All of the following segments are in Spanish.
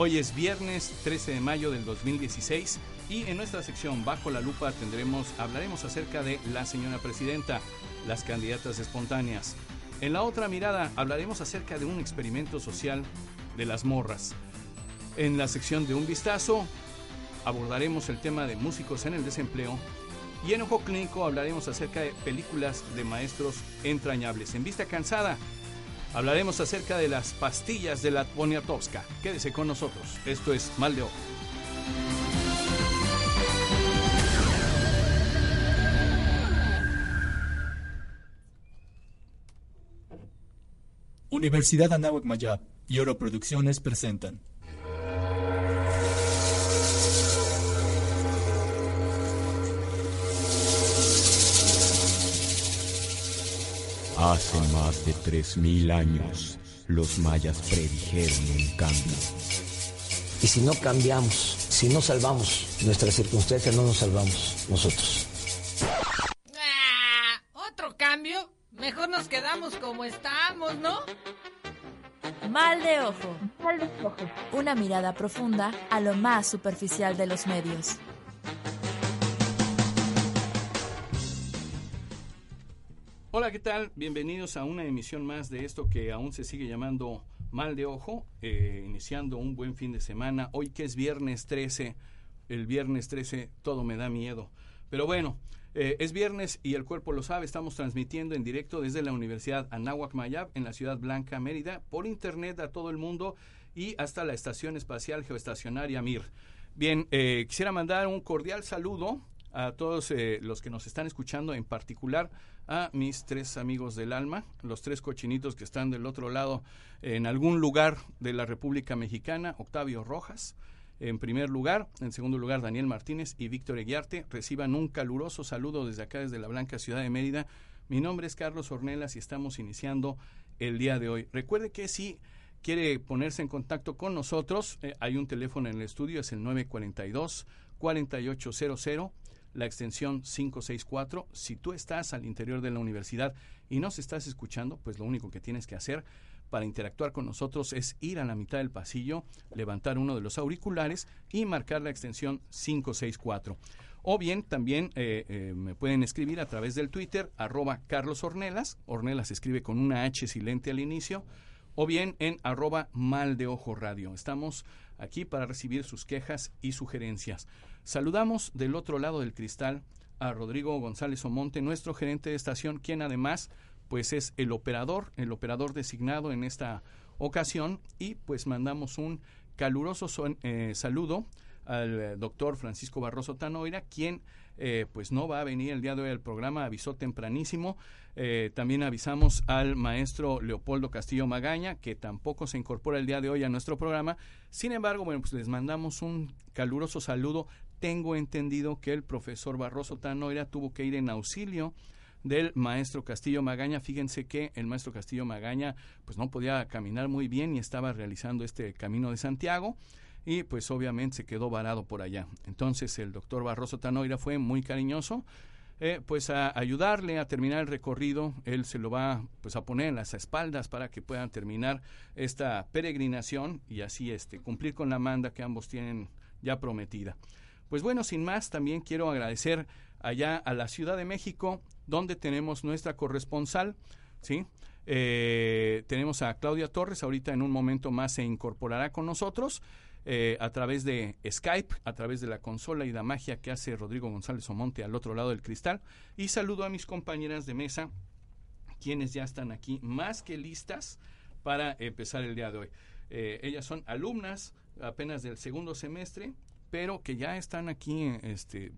hoy es viernes 13 de mayo del 2016 y en nuestra sección Bajo la Lupa tendremos, hablaremos acerca de la señora presidenta, las candidatas espontáneas. En la otra mirada hablaremos acerca de un experimento social de las morras. En la sección de un vistazo abordaremos el tema de músicos en el desempleo y en Ojo Clínico hablaremos acerca de películas de maestros entrañables. En Vista Cansada hablaremos acerca de las pastillas de la Poniatowska. Quédese con nosotros. Esto es Mal de Ojo. Universidad Anáhuac Mayab y Oro Producciones presentan Hace más de 3.000 años, los mayas predijeron un cambio. Y si no cambiamos, si no salvamos nuestras circunstancias, no nos salvamos nosotros. Ah, ¿Otro cambio? Mejor nos quedamos como estamos, ¿no? Mal de ojo. Una mirada profunda a lo más superficial de los medios. Hola, ¿qué tal? Bienvenidos a una emisión más de esto que aún se sigue llamando Mal de Ojo, eh, iniciando un buen fin de semana. Hoy que es viernes 13, el viernes 13 todo me da miedo. Pero bueno, eh, es viernes y el cuerpo lo sabe, estamos transmitiendo en directo desde la Universidad Anáhuac Mayab en la Ciudad Blanca, Mérida, por internet a todo el mundo y hasta la Estación Espacial Geoestacionaria Mir. Bien, eh, quisiera mandar un cordial saludo a todos eh, los que nos están escuchando, en particular a mis tres amigos del alma, los tres cochinitos que están del otro lado en algún lugar de la República Mexicana, Octavio Rojas, en primer lugar, en segundo lugar Daniel Martínez y Víctor Eguiarte, reciban un caluroso saludo desde acá, desde la Blanca Ciudad de Mérida. Mi nombre es Carlos Ornelas y estamos iniciando el día de hoy. Recuerde que si quiere ponerse en contacto con nosotros, eh, hay un teléfono en el estudio, es el 942 4800 la extensión 564. Si tú estás al interior de la universidad y nos estás escuchando, pues lo único que tienes que hacer para interactuar con nosotros es ir a la mitad del pasillo, levantar uno de los auriculares y marcar la extensión 564. O bien también eh, eh, me pueden escribir a través del Twitter, arroba Carlos Ornelas. Ornelas escribe con una H silente al inicio. O bien en arroba mal de ojo radio. Estamos aquí para recibir sus quejas y sugerencias. Saludamos del otro lado del cristal a Rodrigo González Omonte, nuestro gerente de estación, quien además pues es el operador, el operador designado en esta ocasión y pues mandamos un caluroso eh, saludo al eh, doctor Francisco Barroso Tanoira, quien eh, pues no va a venir el día de hoy al programa, avisó tempranísimo. también avisamos al maestro Leopoldo Castillo Magaña, que tampoco se incorpora el día de hoy a nuestro programa. Sin embargo, bueno, pues les mandamos un caluroso saludo. Tengo entendido que el profesor Barroso Tanoira tuvo que ir en auxilio del maestro Castillo Magaña. Fíjense que el maestro Castillo Magaña pues no podía caminar muy bien y estaba realizando este camino de Santiago y pues obviamente se quedó varado por allá. Entonces el doctor Barroso Tanoira fue muy cariñoso. Eh, pues a ayudarle a terminar el recorrido, él se lo va pues a poner en las espaldas para que puedan terminar esta peregrinación y así este cumplir con la manda que ambos tienen ya prometida. Pues bueno, sin más, también quiero agradecer allá a la Ciudad de México, donde tenemos nuestra corresponsal, ¿sí? Eh, tenemos a Claudia Torres, ahorita en un momento más se incorporará con nosotros eh, a través de Skype, a través de la consola y la magia que hace Rodrigo González Omonte al otro lado del cristal. Y saludo a mis compañeras de mesa, quienes ya están aquí más que listas para empezar el día de hoy. Eh, ellas son alumnas apenas del segundo semestre, pero que ya están aquí este,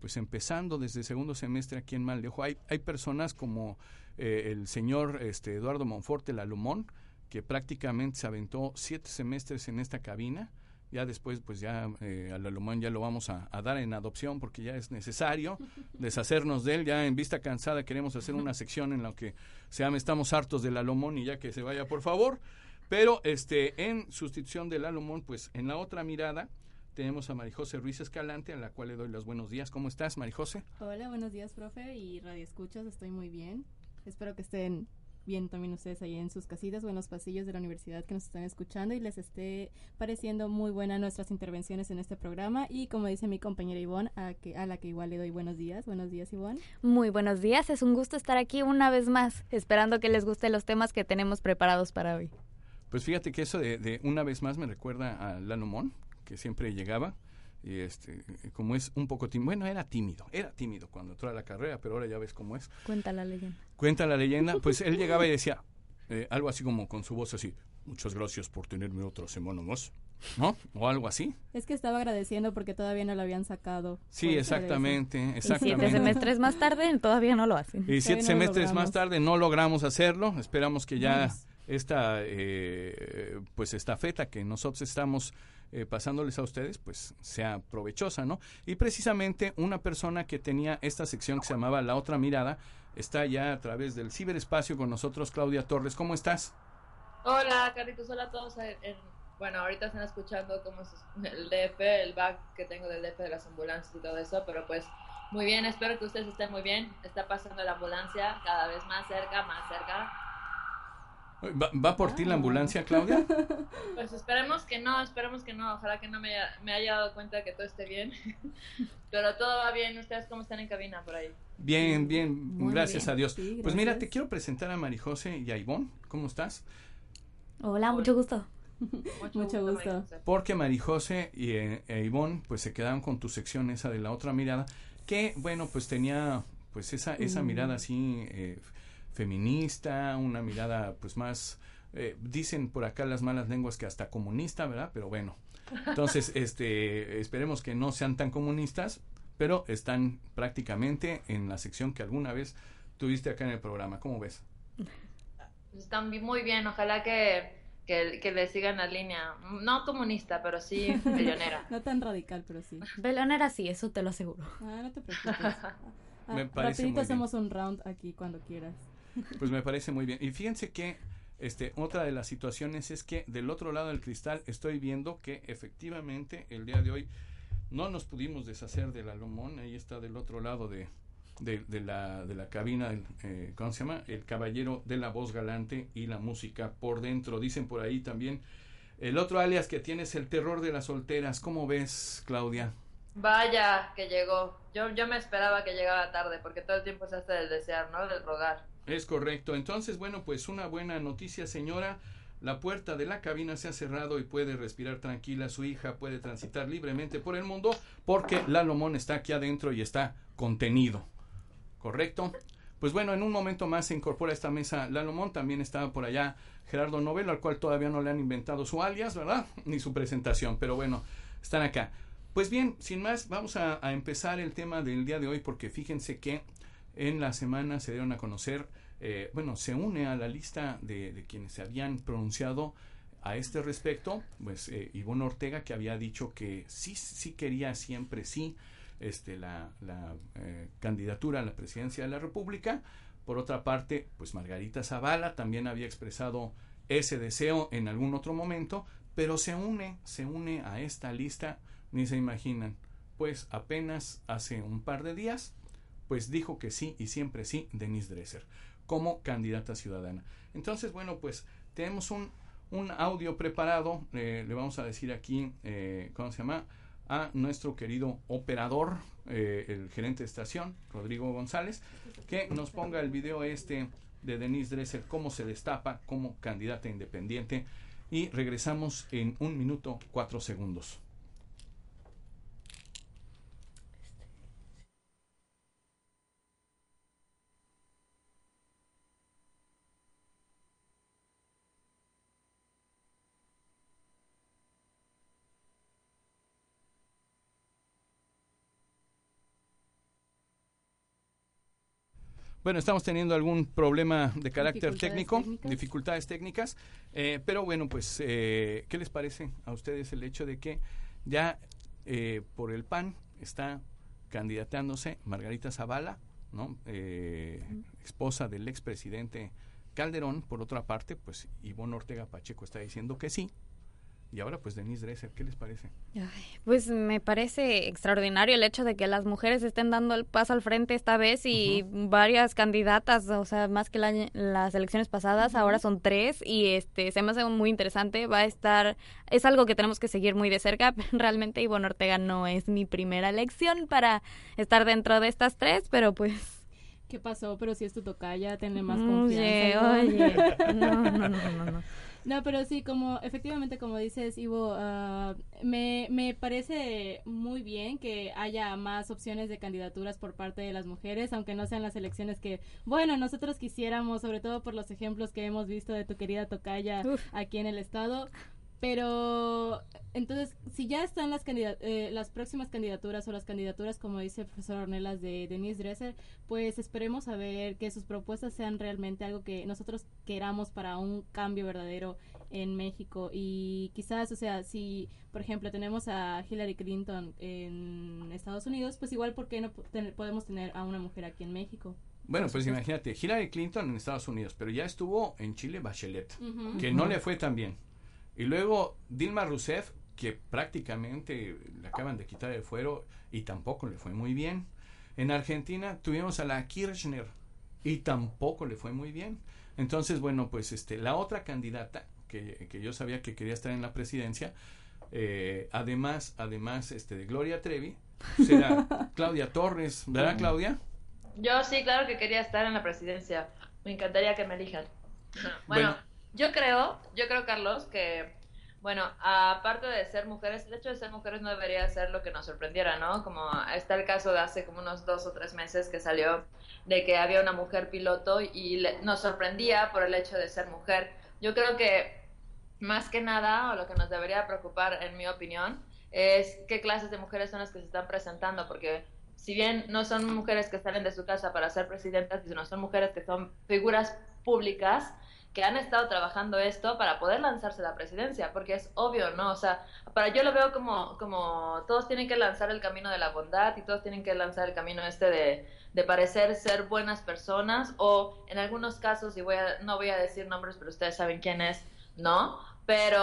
pues empezando desde segundo semestre aquí en Maldejo. Hay, hay personas como eh, el señor este, Eduardo Monforte, el alumón, que prácticamente se aventó siete semestres en esta cabina. Ya después, pues ya eh, al ya lo vamos a, dar en adopción porque ya es necesario deshacernos de él. Ya en vista cansada queremos hacer una sección en la que se llama Estamos hartos del alumón y ya que se vaya, por favor. Pero este en sustitución del alumón, pues en la otra mirada, tenemos a Marijose Ruiz Escalante, a la cual le doy los buenos días. ¿Cómo estás, Marijose? Hola, buenos días, profe, y Radio Escuchas, estoy muy bien. Espero que estén bien también ustedes ahí en sus casitas o en los pasillos de la universidad que nos están escuchando y les esté pareciendo muy buena nuestras intervenciones en este programa. Y como dice mi compañera Ivonne, a, que, a la que igual le doy buenos días. Buenos días, Ivonne. Muy buenos días, es un gusto estar aquí una vez más, esperando que les gusten los temas que tenemos preparados para hoy. Pues fíjate que eso de, de una vez más me recuerda a Lalo Mon, que siempre llegaba y este como es un poco tímido, bueno, era tímido, era tímido cuando entró a la carrera, pero ahora ya ves cómo es. Cuenta la leyenda. Cuenta la leyenda, pues él llegaba y decía eh, algo así como con su voz así, muchas gracias por tenerme otra semana más, ¿no? O algo así. Es que estaba agradeciendo porque todavía no lo habían sacado. Sí, exactamente, exactamente. Y siete semestres más tarde todavía no lo hacen. Y siete no semestres más tarde no logramos hacerlo, esperamos que ya Vamos. esta eh, pues esta feta que nosotros estamos eh, pasándoles a ustedes pues sea provechosa, ¿no? Y precisamente una persona que tenía esta sección que se llamaba La Otra Mirada está ya a través del ciberespacio con nosotros, Claudia Torres. ¿Cómo estás? Hola, Carlitos, hola a todos. En- en- bueno, ahorita están escuchando cómo es el DF, el back que tengo del DF de las ambulancias y todo eso, pero pues muy bien, espero que ustedes estén muy bien. Está pasando la ambulancia cada vez más cerca, más cerca. ¿Va, va por ti la ambulancia, Claudia? Pues esperemos que no, esperemos que no. Ojalá que no me haya, me haya dado cuenta de que todo esté bien. Pero todo va bien. ¿Ustedes cómo están en cabina por ahí? Bien, bien, Muy gracias bien. a Dios. Sí, Pues mira, te quiero presentar a Marijose y a Ivonne. ¿Cómo estás? Hola, mucho gusto. Mucho gusto. José. Porque Marijose y eh, e Ivonne pues se quedaron con tu sección esa de la otra mirada que bueno pues tenía pues esa esa Mm. mirada así eh, feminista una mirada pues más eh, dicen por acá las malas lenguas que hasta comunista verdad pero bueno entonces este esperemos que no sean tan comunistas pero están prácticamente en la sección que alguna vez tuviste acá en el programa cómo ves Están muy bien. Ojalá que, que, que le sigan la línea. No comunista, pero sí millonera. No tan radical, pero sí. Velonera sí, eso te lo aseguro. Ah, no te preocupes. Ah, Me parece muy rapidito bien. hacemos un round aquí cuando quieras. Pues me parece muy bien. Y fíjense que este, otra de las situaciones es que del otro lado del cristal estoy viendo que efectivamente el día de hoy no nos pudimos deshacer del alomón. Ahí está del otro lado de, de, de la, de la cabina, eh, ¿cómo se llama? El caballero de la voz galante y la música por dentro. Dicen por ahí también. El otro alias que tienes, el terror de las solteras. ¿Cómo ves, Claudia? Vaya, que llegó. Yo, yo me esperaba que llegara tarde, porque todo el tiempo se hace del desear, ¿no? Del rogar. Es correcto. Entonces, bueno, pues una buena noticia, señora. La puerta de la cabina se ha cerrado y puede respirar tranquila. Su hija puede transitar libremente por el mundo porque Lalomón está aquí adentro y está contenido. ¿Correcto? Pues bueno, en un momento más se incorpora a esta mesa Lalomón. También está por allá Gerardo Novelo, al cual todavía no le han inventado su alias, ¿verdad? Ni su presentación. Pero bueno, están acá. Pues bien, sin más, vamos a, a empezar el tema del día de hoy porque fíjense que en la semana se dieron a conocer, eh, bueno, se une a la lista de, quienes se habían pronunciado a este respecto, pues eh, Ivonne Ortega que había dicho que sí, sí quería siempre sí este, la, la eh, candidatura a la presidencia de la República. Por otra parte, pues Margarita Zavala también había expresado ese deseo en algún otro momento, pero se une, se une a esta lista, ni se imaginan, pues apenas hace un par de días pues dijo que sí y siempre sí Denise Dresser como candidata ciudadana. Entonces, bueno, pues tenemos un, un audio preparado, eh, le vamos a decir aquí, eh, ¿cómo se llama? A nuestro querido operador, eh, el gerente de estación, Rodrigo González, que nos ponga el video este de Denise Dresser, cómo se destapa como candidata independiente. Y regresamos en un minuto cuatro segundos. Bueno, estamos teniendo algún problema de carácter técnico, técnicas. dificultades técnicas, eh, pero bueno, pues, eh, ¿qué les parece a ustedes el hecho de que ya eh, por el PAN está candidatándose Margarita Zavala, ¿no? Eh, esposa del expresidente Calderón, por otra parte, pues Ivonne Ortega Pacheco está diciendo que sí, y ahora pues Denise Dresser, ¿qué les parece? pues me parece extraordinario el hecho de que las mujeres estén dando el paso al frente esta vez y varias candidatas, o sea, más que las elecciones pasadas, ahora son tres y este se me hace muy interesante, va a estar, es algo que tenemos que seguir muy de cerca, realmente Ivonne Ortega no es mi primera elección para estar dentro de estas tres, pero pues ¿Qué pasó? Pero si es tu tocaya, tenle más confianza. Oye, oye. No, no, no, no, no. No, pero sí, como efectivamente, como dices, Ivo, uh, me, me parece muy bien que haya más opciones de candidaturas por parte de las mujeres, aunque no sean las elecciones que, bueno, nosotros quisiéramos, sobre todo por los ejemplos que hemos visto de tu querida Tocaya aquí en el estado. Pero entonces, si ya están las, eh, las próximas candidaturas o las candidaturas, como dice el profesor Ornelas de Denise Dresser, pues esperemos a ver que sus propuestas sean realmente algo que nosotros queramos para un cambio verdadero en México. Y quizás, o sea, si, por ejemplo, tenemos a Hillary Clinton en Estados Unidos, pues igual, ¿por qué no podemos tener a una mujer aquí en México? Bueno, pues imagínate, Hillary Clinton en Estados Unidos, pero ya estuvo en Chile Bachelet, que no le fue tan bien. Y luego Dilma Rousseff, que prácticamente le acaban de quitar el fuero y tampoco le fue muy bien. En Argentina tuvimos a la Kirchner y tampoco le fue muy bien. Entonces, bueno, pues este, la otra candidata que, que yo sabía que quería estar en la presidencia, eh, además, además este, de Gloria Trevi, será Claudia Torres, ¿verdad Claudia? Yo sí, claro que quería estar en la presidencia. Me encantaría que me elijan. bueno yo creo, yo creo, Carlos, que, bueno, aparte de ser mujeres, el hecho de ser mujeres no debería ser lo que nos sorprendiera, ¿no? Como está el caso de hace como unos dos o tres meses que salió de que había una mujer piloto y nos sorprendía por el hecho de ser mujer. Yo creo que más que nada, o lo que nos debería preocupar, en mi opinión, es qué clases de mujeres son las que se están presentando, porque si bien no son mujeres que salen de su casa para ser presidentas, sino son mujeres que son figuras públicas, que han estado trabajando esto para poder lanzarse la presidencia, porque es obvio, ¿no? O sea, para yo lo veo como, como todos tienen que lanzar el camino de la bondad y todos tienen que lanzar el camino este de, de parecer ser buenas personas o en algunos casos, y voy a, no voy a decir nombres, pero ustedes saben quién es, ¿no? Pero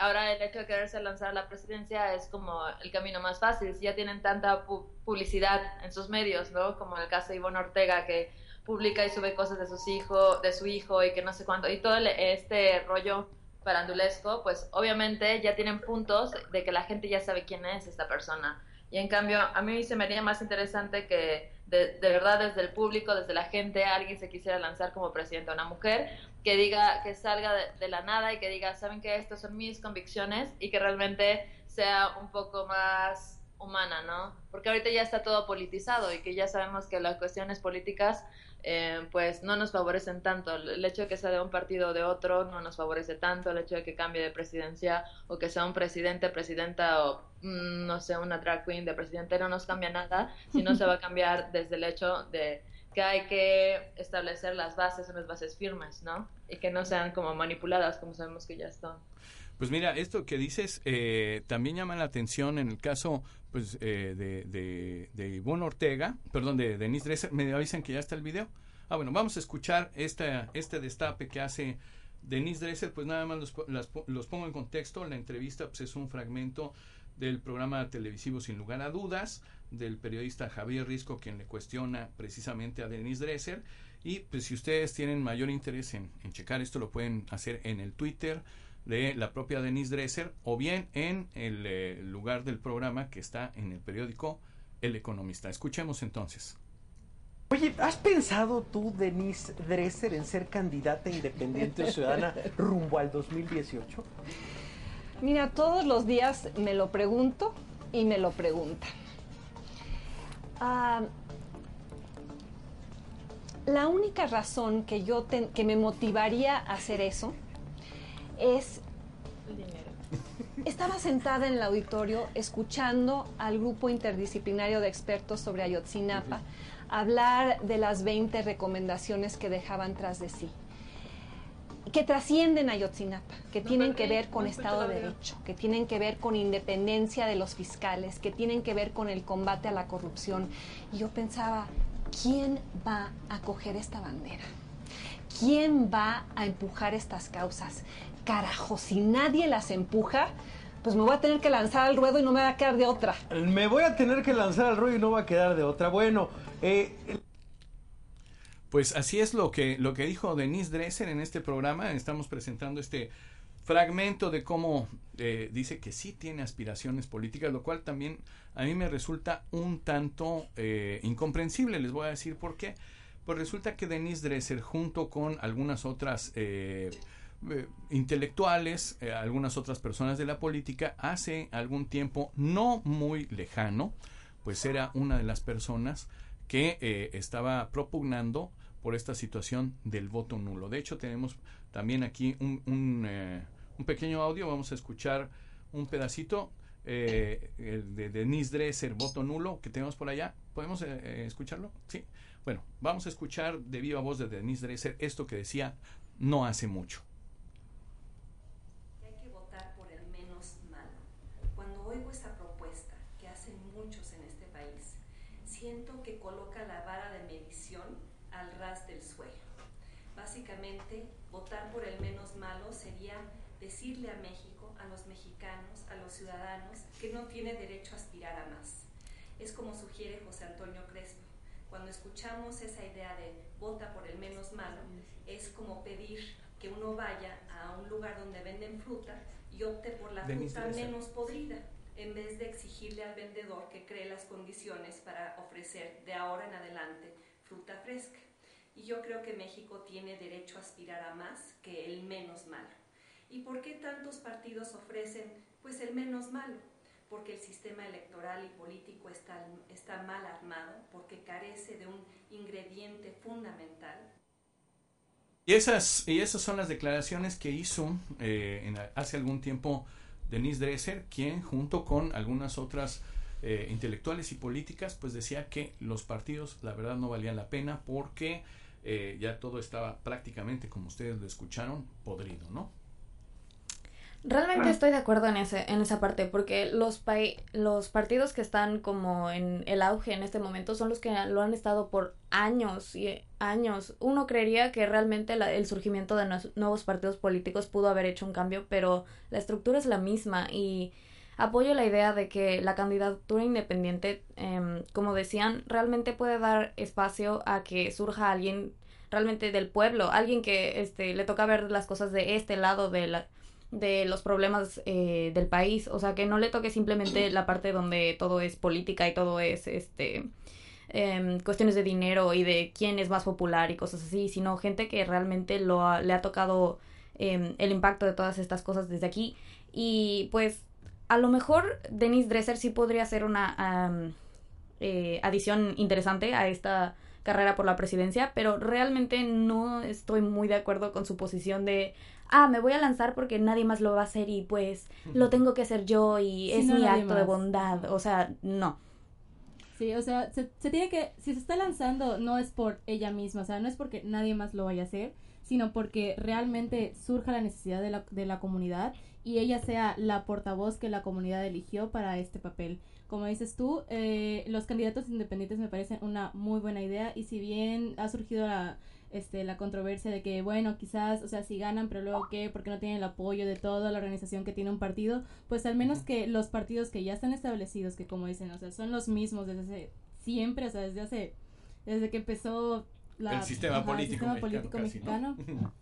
ahora el hecho de quererse lanzar a la presidencia es como el camino más fácil. Si ya tienen tanta publicidad en sus medios, ¿no? Como el caso de Ivonne Ortega, que publica y sube cosas de sus hijos, de su hijo y que no sé cuánto, y todo este rollo parandulesco, pues obviamente ya tienen puntos de que la gente ya sabe quién es esta persona. Y en cambio, a mí se me haría más interesante que de, verdad desde el público, desde la gente, alguien se quisiera lanzar como presidenta una mujer, que diga, que salga de, de la nada y que diga, saben que estas son mis convicciones y que realmente sea un poco más humana, ¿no? Porque ahorita ya está todo politizado y que ya sabemos que las cuestiones políticas eh, pues no nos favorecen tanto. El hecho de que sea de un partido o de otro no nos favorece tanto. El hecho de que cambie de presidencia o que sea un presidente, presidenta o mm, no sé, una drag queen de presidente no nos cambia nada, sino se va a cambiar desde el hecho de que hay que establecer las bases, unas bases firmes, ¿no? Y que no sean como manipuladas como sabemos que ya están. Pues mira, esto que dices eh, también llama la atención en el caso pues eh, de, de, de, Ivonne Ortega, perdón, de Denise Dresser. ¿Me avisan que ya está el video? Ah, bueno, vamos a escuchar esta, este destape que hace Denise Dresser. Pues nada más los, los pongo en contexto. La entrevista pues, es un fragmento del programa televisivo Sin lugar a dudas, del periodista Javier Risco, quien le cuestiona precisamente a Denise Dresser. Y pues si ustedes tienen mayor interés en, checar esto, lo pueden hacer en el Twitter de la propia Denise Dresser o bien en el eh, lugar del programa que está en el periódico El Economista. Escuchemos entonces. Oye, ¿has pensado tú, Denise Dresser, en ser candidata independiente ciudadana rumbo al 2018? Mira, todos los días me lo pregunto y me lo preguntan. Ah, la única razón que yo que me motivaría a hacer eso es... Estaba sentada en el auditorio escuchando al grupo interdisciplinario de expertos sobre Ayotzinapa hablar de las 20 recomendaciones que dejaban tras de sí que trascienden a Ayotzinapa, que tienen que ver con Estado de Derecho, que tienen que ver con independencia de los fiscales, que tienen que ver con el combate a la corrupción. Y yo pensaba, ¿quién va a coger esta bandera? ¿quién va a empujar estas causas? Carajo, si nadie las empuja, pues me voy a tener que lanzar al ruedo y no me va a quedar de otra. Me voy a tener que lanzar al ruedo y no va a quedar de otra. Bueno, eh, Pues así es lo que, lo que dijo Denise Dresser en este programa. Estamos presentando este fragmento de cómo eh, dice que sí tiene aspiraciones políticas, lo cual también a mí me resulta un tanto eh, incomprensible. Les voy a decir por qué. Pues resulta que Denise Dresser, junto con algunas otras eh, eh, intelectuales, eh, algunas otras personas de la política, hace algún tiempo no muy lejano, pues era una de las personas que eh, estaba propugnando por esta situación del voto nulo. De hecho, tenemos también aquí un, un, eh, pequeño audio, vamos a escuchar un pedacito eh, de Denise Dresser, voto nulo, que tenemos por allá. ¿Podemos escucharlo? Sí. Bueno, vamos a escuchar de viva voz de Denise Dresser esto que decía no hace mucho. Hay que votar por el menos malo. Cuando oigo esta propuesta que hacen muchos en este país, siento que coloca la vara de medición al ras del suelo. Básicamente, votar por el menos malo sería decirle a México, a los mexicanos, a los ciudadanos, que no tiene derecho a aspirar a más. Es como sugiere José Antonio Crespo. Cuando escuchamos esa idea de vota por el menos malo, es como pedir que uno vaya a un lugar donde venden fruta y opte por la fruta menos podrida, en vez de exigirle al vendedor que cree las condiciones para ofrecer de ahora en adelante fruta fresca. Y yo creo que México tiene derecho a aspirar a más que el menos malo. ¿Y por qué tantos partidos ofrecen pues el menos malo? Porque el sistema electoral y político está, está mal armado, porque carece de un ingrediente fundamental Y esas, y esas son las declaraciones que hizo eh, hace algún tiempo Denise Dresser, quien junto con algunas otras eh, intelectuales y políticas, pues decía que los partidos la verdad no valían la pena porque eh, ya todo estaba prácticamente, como ustedes lo escucharon, podrido, ¿no? Realmente estoy de acuerdo en ese en esa parte porque los pai- los partidos que están como en el auge en este momento son los que lo han estado por años y años. Uno creería que realmente la- el surgimiento de nuevos partidos políticos pudo haber hecho un cambio, pero la estructura es la misma y apoyo la idea de que la candidatura independiente, em, como decían, realmente puede dar espacio a que surja alguien realmente del pueblo, alguien que este le toca ver las cosas de este lado de la de los problemas eh, del país, o sea, que no le toque simplemente la parte donde todo es política y todo es este em, cuestiones de dinero y de quién es más popular y cosas así, sino gente que realmente lo ha- le ha tocado em, el impacto de todas estas cosas desde aquí. Y pues a lo mejor Denise Dresser sí podría ser una eh, adición interesante a esta carrera por la presidencia, pero realmente no estoy muy de acuerdo con su posición de, ah, me voy a lanzar porque nadie más lo va a hacer y pues lo tengo que hacer yo y es no, mi acto de bondad, o sea, no. Sí, o sea, se, se tiene que, si se está lanzando, no es por ella misma, o sea, no es porque nadie más lo vaya a hacer, sino porque realmente surja la necesidad de la, de la comunidad y ella sea la portavoz que la comunidad eligió para este papel. Como dices tú, eh, los candidatos independientes me parecen una muy buena idea y si bien ha surgido la, este, la controversia de que, bueno, quizás, o sea, si ganan, pero luego qué, porque no tienen el apoyo de toda la organización que tiene un partido, pues al menos que los partidos que ya están establecidos, que como dicen, o sea, son los mismos desde hace, siempre, o sea, desde hace, desde que empezó la, El sistema ajá, el político sistema mexicano político casi, ¿no?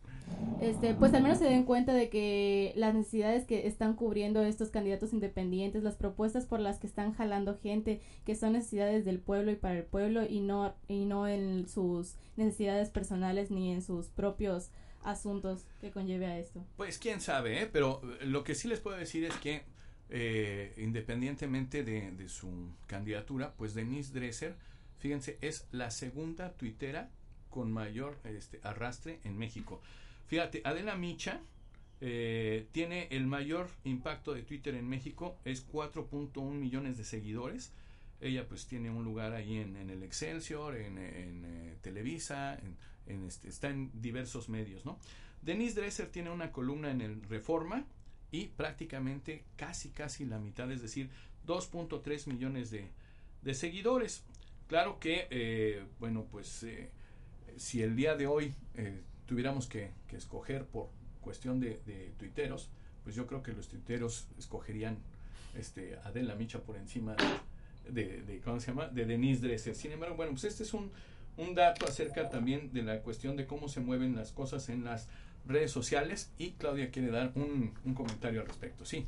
Este, pues al menos se den cuenta de que las necesidades que están cubriendo estos candidatos independientes, las propuestas por las que están jalando gente, que son necesidades del pueblo y para el pueblo y no y no en sus necesidades personales ni en sus propios asuntos que conlleve a esto. Pues quién sabe, ¿eh? pero eh, lo que sí les puedo decir es que eh, independientemente de, de su candidatura, pues Denise Dresser, fíjense, es la segunda tuitera con mayor este, arrastre en México. Fíjate, Adela Micha eh, tiene el mayor impacto de Twitter en México, es 4.1 millones de seguidores. Ella pues tiene un lugar ahí en, el Excelsior, en, eh, Televisa, en, este, está en diversos medios, ¿no? Denise Dresser tiene una columna en el Reforma y prácticamente casi casi la mitad, es decir, 2.3 millones de, seguidores. Claro que, eh, bueno, pues si el día de hoy tuviéramos que, que escoger por cuestión de, de, tuiteros, pues yo creo que los tuiteros escogerían este, a Adela Micha por encima de, de, ¿cómo se llama? De Denise Dresser. Sin embargo, bueno, pues este es un, un dato acerca también de la cuestión de cómo se mueven las cosas en las redes sociales y Claudia quiere dar un, un comentario al respecto. Sí.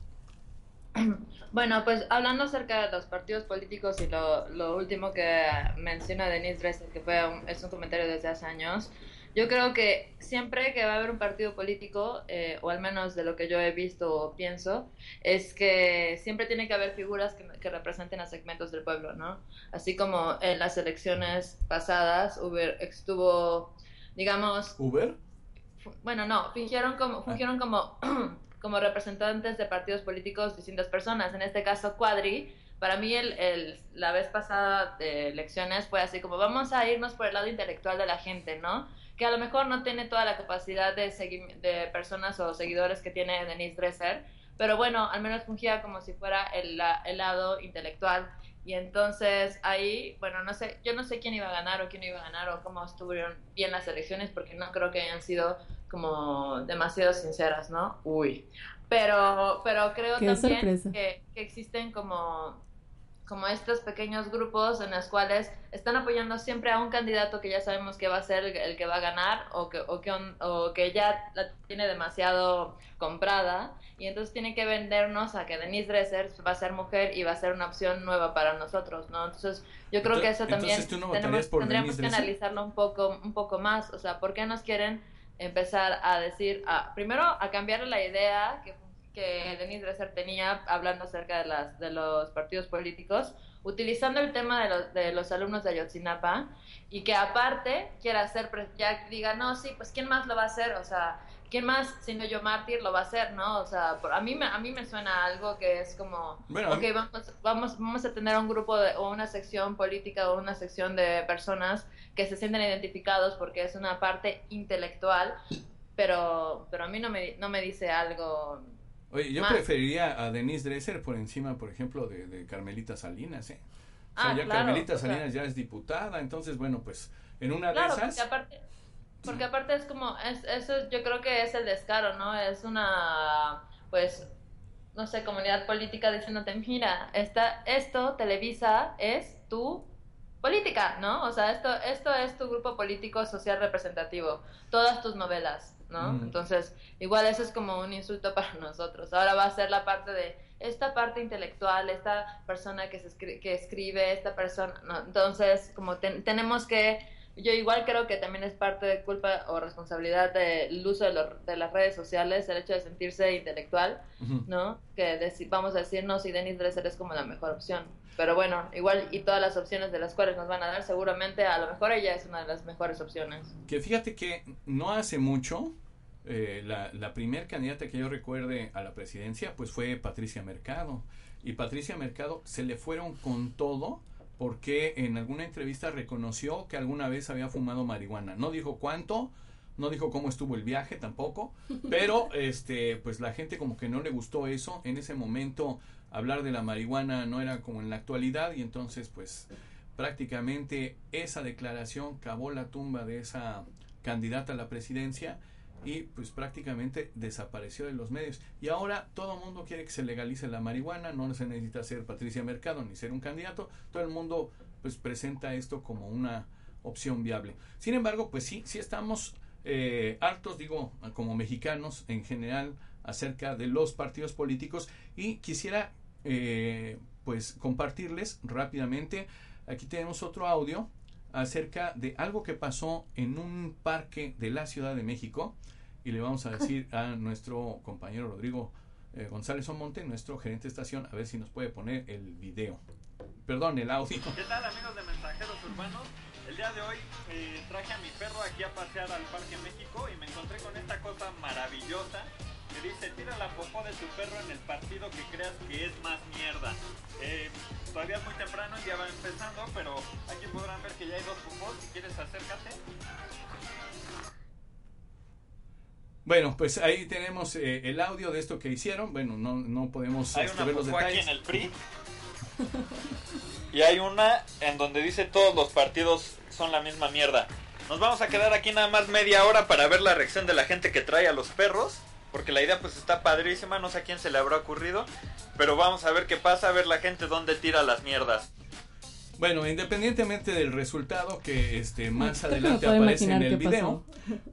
Bueno, pues hablando acerca de los partidos políticos y lo, lo último que menciona Denise Dresser, que fue es un comentario desde hace años, yo creo que siempre que va a haber un partido político, eh, o al menos de lo que yo he visto o pienso, es que siempre tiene que haber figuras que, que, representen a segmentos del pueblo, ¿no? Así como en las elecciones pasadas Uber estuvo, digamos... ¿Uber? Bueno, no, fingieron como, fungieron como, como representantes de partidos políticos distintas personas. En este caso, Cuadri, para mí el, el, la vez pasada de elecciones fue así como vamos a irnos por el lado intelectual de la gente, ¿no? Que a lo mejor no tiene toda la capacidad de, de personas o seguidores que tiene Denise Dresser, pero bueno, al menos fungía como si fuera el, el lado intelectual. Y entonces ahí, bueno, no sé, yo no sé quién iba a ganar o quién iba a ganar o cómo estuvieron bien las elecciones porque no creo que hayan sido como demasiado sinceras, ¿no? Uy. Pero, pero creo Qué también que, que, existen como, como estos pequeños grupos en los cuales están apoyando siempre a un candidato que ya sabemos que va a ser el, que va a ganar o que, o que, o que ya la tiene demasiado comprada. Y entonces tiene que vendernos a que Denise Dresser va a ser mujer y va a ser una opción nueva para nosotros, ¿no? Entonces yo creo entonces, que eso también no tenemos, tendríamos que analizarlo un poco, un poco más, o sea, ¿por qué nos quieren empezar a decir, a, primero a cambiar la idea que, que Denise Dresser tenía hablando acerca de, las, de los partidos políticos, utilizando el tema de los, de los alumnos de Ayotzinapa y que aparte quiera hacer, ya diga, no, sí, pues ¿quién más lo va a hacer? O sea, ¿quién más, siendo yo mártir, lo va a hacer, no? O sea, a, mí me, a mí me suena algo que es como, bueno, ok, vamos, vamos, vamos a tener un grupo de, o una sección política o una sección de personas que se sienten identificados porque es una parte intelectual, pero, pero a mí no me, no me dice algo... Oye, yo preferiría a Denise Dresser por encima, por ejemplo, de, de Carmelita Salinas, ¿eh? O sea, Ah, ya claro, Carmelita. Salinas ya es diputada, entonces, bueno, pues en una Claro, de porque esas... aparte, porque aparte es como, es, eso yo creo que es el descaro, ¿no? Es una, pues, no sé, comunidad política diciéndote, mira, esta, esto, Televisa, es tu política, ¿no? O sea, esto, esto es tu grupo político social representativo, todas tus novelas, ¿no? Mm. Entonces, igual eso es como un insulto para nosotros. Ahora va a ser la parte de esta parte intelectual, esta persona que, se escri que escribe, esta persona, ¿no? Entonces, como ten tenemos que yo igual creo que también es parte de culpa o responsabilidad del uso de, lo, de, las redes sociales, el hecho de sentirse intelectual, uh -huh. ¿no? Que dec vamos a decir, no, si Denis Dresser es como la mejor opción. Pero bueno, igual y todas las opciones de las cuales nos van a dar, seguramente a lo mejor ella es una de las mejores opciones. Que fíjate que no hace mucho, eh, la, la primer candidata que yo recuerde a la presidencia, pues fue Patricia Mercado. Y Patricia Mercado se le fueron con todo porque en alguna entrevista reconoció que alguna vez había fumado marihuana. No dijo cuánto, no dijo cómo estuvo el viaje tampoco, pero este pues la gente como que no le gustó eso. En ese momento hablar de la marihuana no era como en la actualidad y entonces pues prácticamente esa declaración cavó la tumba de esa candidata a la presidencia y pues prácticamente desapareció de los medios. Y ahora todo el mundo quiere que se legalice la marihuana, no se necesita ser Patricia Mercado ni ser un candidato, todo el mundo pues presenta esto como una opción viable. Sin embargo, pues sí, sí estamos eh, hartos, digo, como mexicanos en general, acerca de los partidos políticos y quisiera eh, pues compartirles rápidamente, aquí tenemos otro audio acerca de algo que pasó en un parque de la Ciudad de México y le vamos a decir a nuestro compañero Rodrigo eh, González Omonte, nuestro gerente de estación, a ver si nos puede poner el video. Perdón, el audio. ¿Qué tal amigos de Mensajeros Urbanos? El día de hoy eh, traje a mi perro aquí a pasear al Parque México y me encontré con esta cosa maravillosa que dice tira la popó de tu perro en el partido que creas que es más mierda. Eh, todavía es muy temprano, ya va empezando, pero aquí podrán ver que ya hay dos popós. Si quieres acércate. Bueno, pues ahí tenemos eh, el audio de esto que hicieron. Bueno, no, no podemos hay este, una ver los detalles. aquí en el PRI. y hay una en donde dice todos los partidos son la misma mierda. Nos vamos a quedar aquí nada más media hora para ver la reacción de la gente que trae a los perros. Porque la idea pues está padrísima, no sé a quién se le habrá ocurrido. Pero vamos a ver qué pasa, a ver la gente dónde tira las mierdas. Bueno, independientemente del resultado que este más adelante aparece en el video,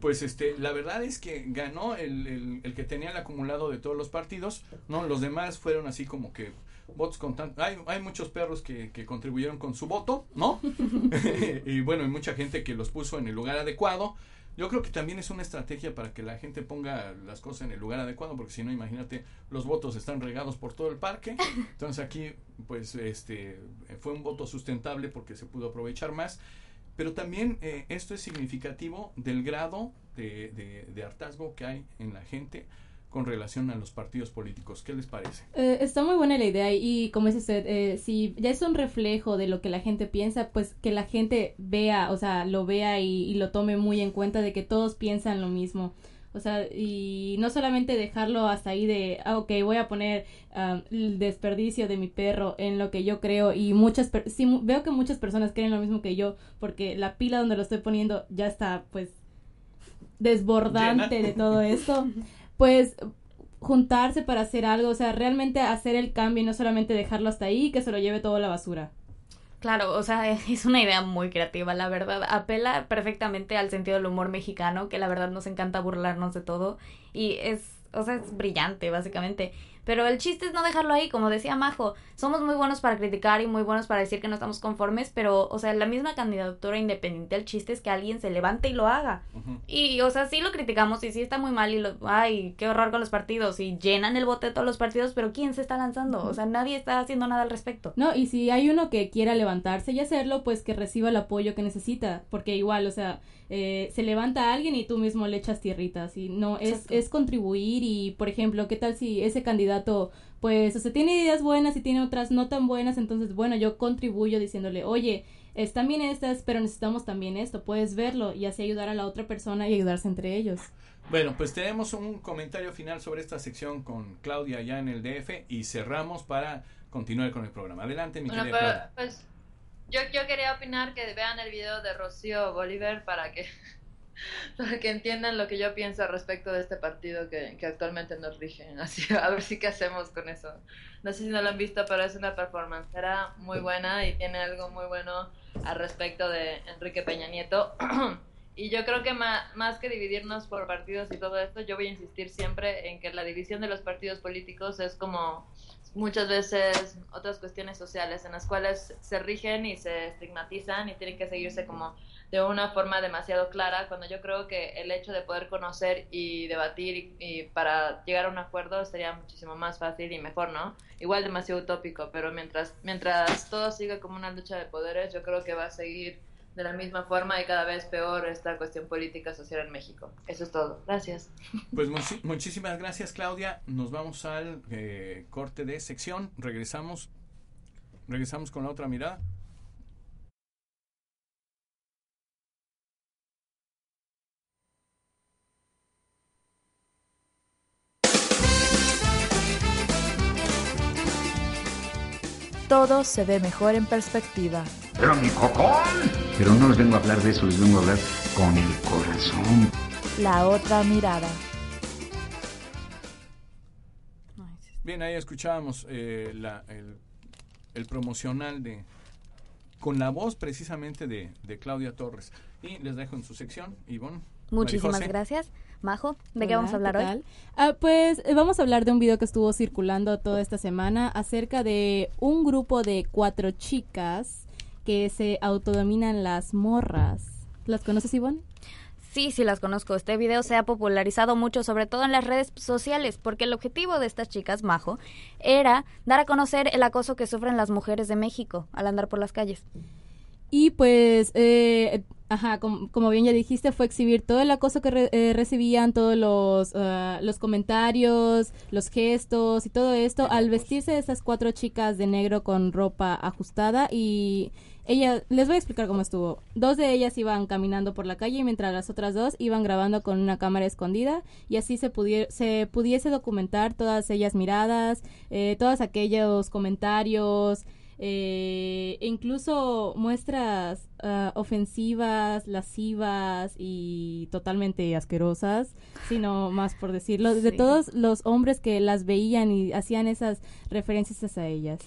pues este la verdad es que ganó el, el, el que tenía el acumulado de todos los partidos, no los demás fueron así como que votos con hay, hay muchos perros que, que contribuyeron con su voto, ¿no? y bueno, hay mucha gente que los puso en el lugar adecuado. Yo creo que también es una estrategia para que la gente ponga las cosas en el lugar adecuado, porque si no, imagínate, los votos están regados por todo el parque. Entonces aquí, pues, este, fue un voto sustentable porque se pudo aprovechar más. Pero también eh, esto es significativo del grado de, de, de hartazgo que hay en la gente con relación a los partidos políticos. ¿Qué les parece? Eh, está muy buena la idea y como dice usted, eh, si ya es un reflejo de lo que la gente piensa, pues que la gente vea, o sea, lo vea y, y lo tome muy en cuenta de que todos piensan lo mismo. O sea, y no solamente dejarlo hasta ahí de, ah, ok, voy a poner um, el desperdicio de mi perro en lo que yo creo y muchas, per sí, mu- veo que muchas personas creen lo mismo que yo porque la pila donde lo estoy poniendo ya está pues desbordante Llena. de todo esto, pues juntarse para hacer algo, o sea, realmente hacer el cambio y no solamente dejarlo hasta ahí y que se lo lleve todo a la basura. Claro, o sea, es una idea muy creativa, la verdad. Apela perfectamente al sentido del humor mexicano, que la verdad nos encanta burlarnos de todo. Y es, o sea, es brillante, básicamente. Pero el chiste es no dejarlo ahí, como decía Majo. Somos muy buenos para criticar y muy buenos para decir que no estamos conformes, pero, o sea, la misma candidatura independiente, el chiste es que alguien se levante y lo haga. Y, o sea, sí lo criticamos y sí está muy mal y lo, ay, qué horror con los partidos y llenan el bote de todos los partidos, pero ¿quién se está lanzando? O sea, nadie está haciendo nada al respecto. No, y si hay uno que quiera levantarse y hacerlo, pues que reciba el apoyo que necesita, porque igual, o sea, eh, se levanta alguien y tú mismo le echas tierritas y no, es, Exacto. es contribuir y, por ejemplo, ¿qué tal si ese candidato, pues, o sea, tiene ideas buenas y tiene otras no tan buenas, entonces, bueno, yo contribuyo diciéndole, oye, están bien estas, pero necesitamos también esto, puedes verlo y así ayudar a la otra persona y ayudarse entre ellos. Bueno, pues tenemos un comentario final sobre esta sección con Claudia ya en el DF y cerramos para continuar con el programa. Adelante, mi Bueno, querida pero, Claudia. pues yo, yo quería opinar que vean el video de Rocío Bolívar para que para que entiendan lo que yo pienso respecto de este partido que, que actualmente nos rige. Así, a ver si qué hacemos con eso. No sé si no lo han visto, pero es una performance era muy buena y tiene algo muy bueno al respecto de Enrique Peña Nieto. Y yo creo que ma- más que dividirnos por partidos y todo esto, yo voy a insistir siempre en que la división de los partidos políticos es como muchas veces otras cuestiones sociales en las cuales se rigen y se estigmatizan y tienen que seguirse como de una forma demasiado clara, cuando yo creo que el hecho de poder conocer y debatir y, y para llegar a un acuerdo sería muchísimo más fácil y mejor, ¿no? Igual demasiado utópico, pero mientras, mientras todo siga como una lucha de poderes, yo creo que va a seguir de la misma forma y cada vez peor esta cuestión política social en México. Eso es todo. Gracias. Pues muchísimas gracias, Claudia. Nos vamos al eh, corte de sección. Regresamos. Regresamos con la otra mirada. Todo se ve mejor en perspectiva. Pero mi cocón. Pero no les vengo a hablar de eso, les vengo a hablar con el corazón. La otra mirada. Bien, ahí escuchábamos eh, la- el, el promocional de con la voz precisamente de, de Claudia Torres. Y les dejo en su sección, Ivonne. Muchísimas gracias. Majo, ¿de qué vamos a hablar ¿qué hoy? Ah, pues eh, vamos a hablar de un video que estuvo circulando toda esta semana acerca de un grupo de cuatro chicas que se autodominan las morras. ¿Las conoces, Ivonne? Sí, sí las conozco. Este video se ha popularizado mucho, sobre todo en las redes sociales, porque el objetivo de estas chicas, Majo, era dar a conocer el acoso que sufren las mujeres de México al andar por las calles. Y pues, eh, ajá, com- como bien ya dijiste, fue exhibir todo el acoso que re- eh, recibían, todos los, ah, los comentarios, los gestos y todo esto, al vestirse esas cuatro chicas de negro con ropa ajustada y ella, les voy a explicar cómo estuvo. Dos de ellas iban caminando por la calle mientras las otras dos iban grabando con una cámara escondida y así se, pudie- se pudiese documentar todas ellas miradas, eh, todos aquellos comentarios, eh, incluso muestras ah, ofensivas, lascivas y totalmente asquerosas, sino más por decirlo, de todos los hombres que las veían y hacían esas referencias hacia ellas.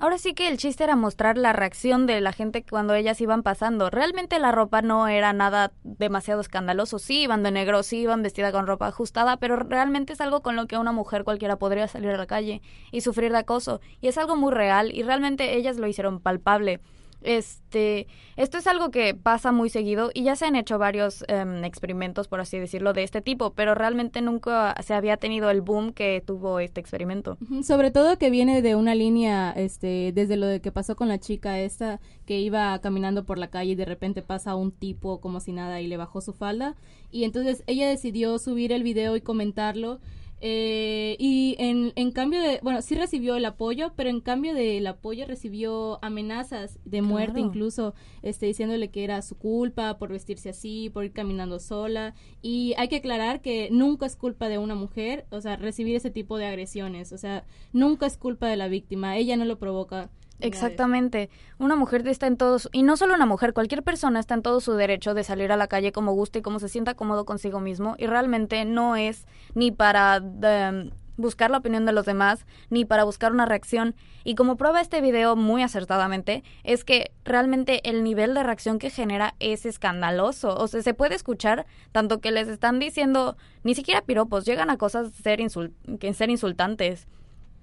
Ahora sí que el chiste era mostrar la reacción de la gente cuando ellas iban pasando. Realmente la ropa no era nada demasiado escandaloso. Sí iban de negro, sí iban vestida con ropa ajustada, pero realmente es algo con lo que una mujer cualquiera podría salir a la calle y sufrir de acoso. Y es algo muy real y realmente ellas lo hicieron palpable. Este, esto es algo que pasa muy seguido y ya se han hecho varios em, experimentos, por así decirlo, de este tipo, pero realmente nunca se había tenido el boom que tuvo este experimento. Sobre todo que viene de una línea, este, desde lo de que pasó con la chica esta que iba caminando por la calle y de repente pasa un tipo como si nada y le bajó su falda y entonces ella decidió subir el video y comentarlo eh, y en, en cambio de, bueno, sí recibió el apoyo, pero en cambio del apoyo recibió amenazas de muerte Claro. incluso, este, diciéndole que era su culpa por vestirse así, por ir caminando sola. Y hay que aclarar que nunca es culpa de una mujer, o sea, recibir ese tipo de agresiones, o sea, nunca es culpa de la víctima, ella no lo provoca. Exactamente. Una mujer está en todos, y no solo una mujer, cualquier persona está en todo su derecho de salir a la calle como guste y como se sienta cómodo consigo mismo, y realmente no es ni para em, buscar la opinión de los demás, ni para buscar una reacción. Y como prueba este video muy acertadamente, es que realmente el nivel de reacción que genera es escandaloso. O sea, se puede escuchar tanto que les están diciendo, ni siquiera piropos, llegan a cosas ser, ser insultantes.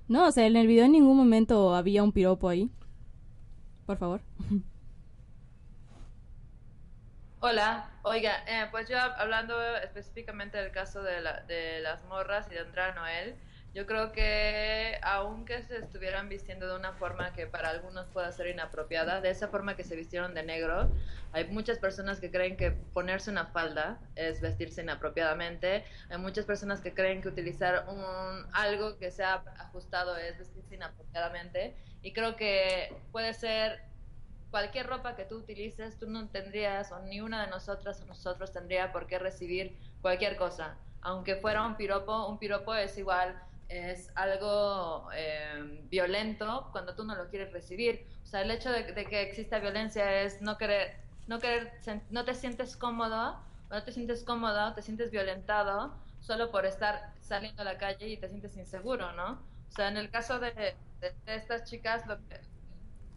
No, o sea, en el video en ningún momento había un piropo ahí. Por favor. Hola, oiga, eh, pues yo hab- hablando específicamente del caso de, la- de las morras y de Andrea Noel, yo creo que aunque se estuvieran vistiendo de una forma que para algunos pueda ser inapropiada, de esa forma que se vistieron de negro, hay muchas personas que creen que ponerse una falda es vestirse inapropiadamente, hay muchas personas que creen que utilizar un, algo que sea ajustado es vestirse inapropiadamente, y creo que puede ser cualquier ropa que tú utilices, tú no tendrías, o ni una de nosotras o nosotros tendría por qué recibir cualquier cosa. Aunque fuera un piropo, un piropo es igual, es algo eh, violento cuando tú no lo quieres recibir. O sea, el hecho de, que exista violencia es no querer, no querer, no te sientes cómodo, no te sientes cómodo, te sientes violentado solo por estar saliendo a la calle y te sientes inseguro, ¿no? O sea, en el caso de, estas chicas, lo que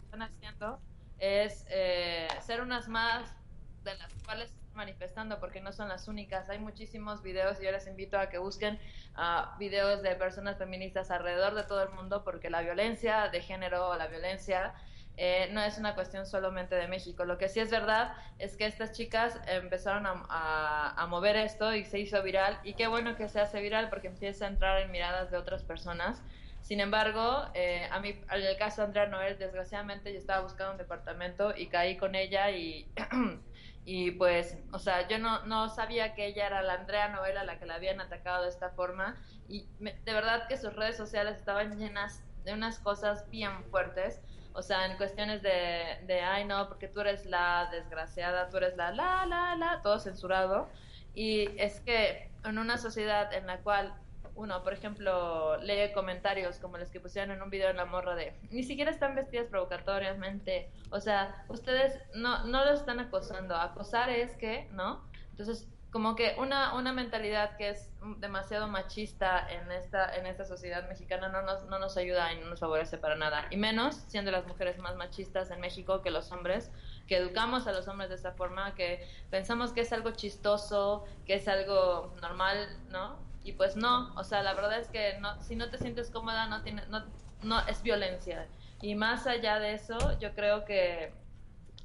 están haciendo es eh, ser unas más de las cuales manifestando porque no son las únicas. Hay muchísimos videos y yo les invito a que busquen ah, videos de personas feministas alrededor de todo el mundo porque la violencia de género la violencia eh, no es una cuestión solamente de México. Lo que sí es verdad es que estas chicas empezaron a, a- a mover esto y se hizo viral y qué bueno que se hace viral porque empieza a entrar en miradas de otras personas. Sin embargo, eh, a mí, en el caso de Andrea Noel, desgraciadamente yo estaba buscando un departamento y caí con ella y, y pues, o sea, yo no, no sabía que ella era la Andrea Noel a la que la habían atacado de esta forma y me- de verdad que sus redes sociales estaban llenas de unas cosas bien fuertes. O sea, en cuestiones de, de, ay no, porque tú eres la desgraciada, tú eres la, la, la, la, todo censurado. Y es que en una sociedad en la cual uno, por ejemplo, lee comentarios como los que pusieron en un video en la morra de ni siquiera están vestidas provocatoriamente, o sea, ustedes no, no los están acosando, acosar es que, ¿no? Entonces, como que una, una mentalidad que es demasiado machista en esta, en esta sociedad mexicana no nos, no nos ayuda y no nos favorece para nada, y menos siendo las mujeres más machistas en México que los hombres, que educamos a los hombres de esta forma, que pensamos que es algo chistoso, que es algo normal, ¿no? Y pues no, o sea, la verdad es que no, si no te sientes cómoda, no, tiene, no, no es violencia. Y más allá de eso, yo creo que,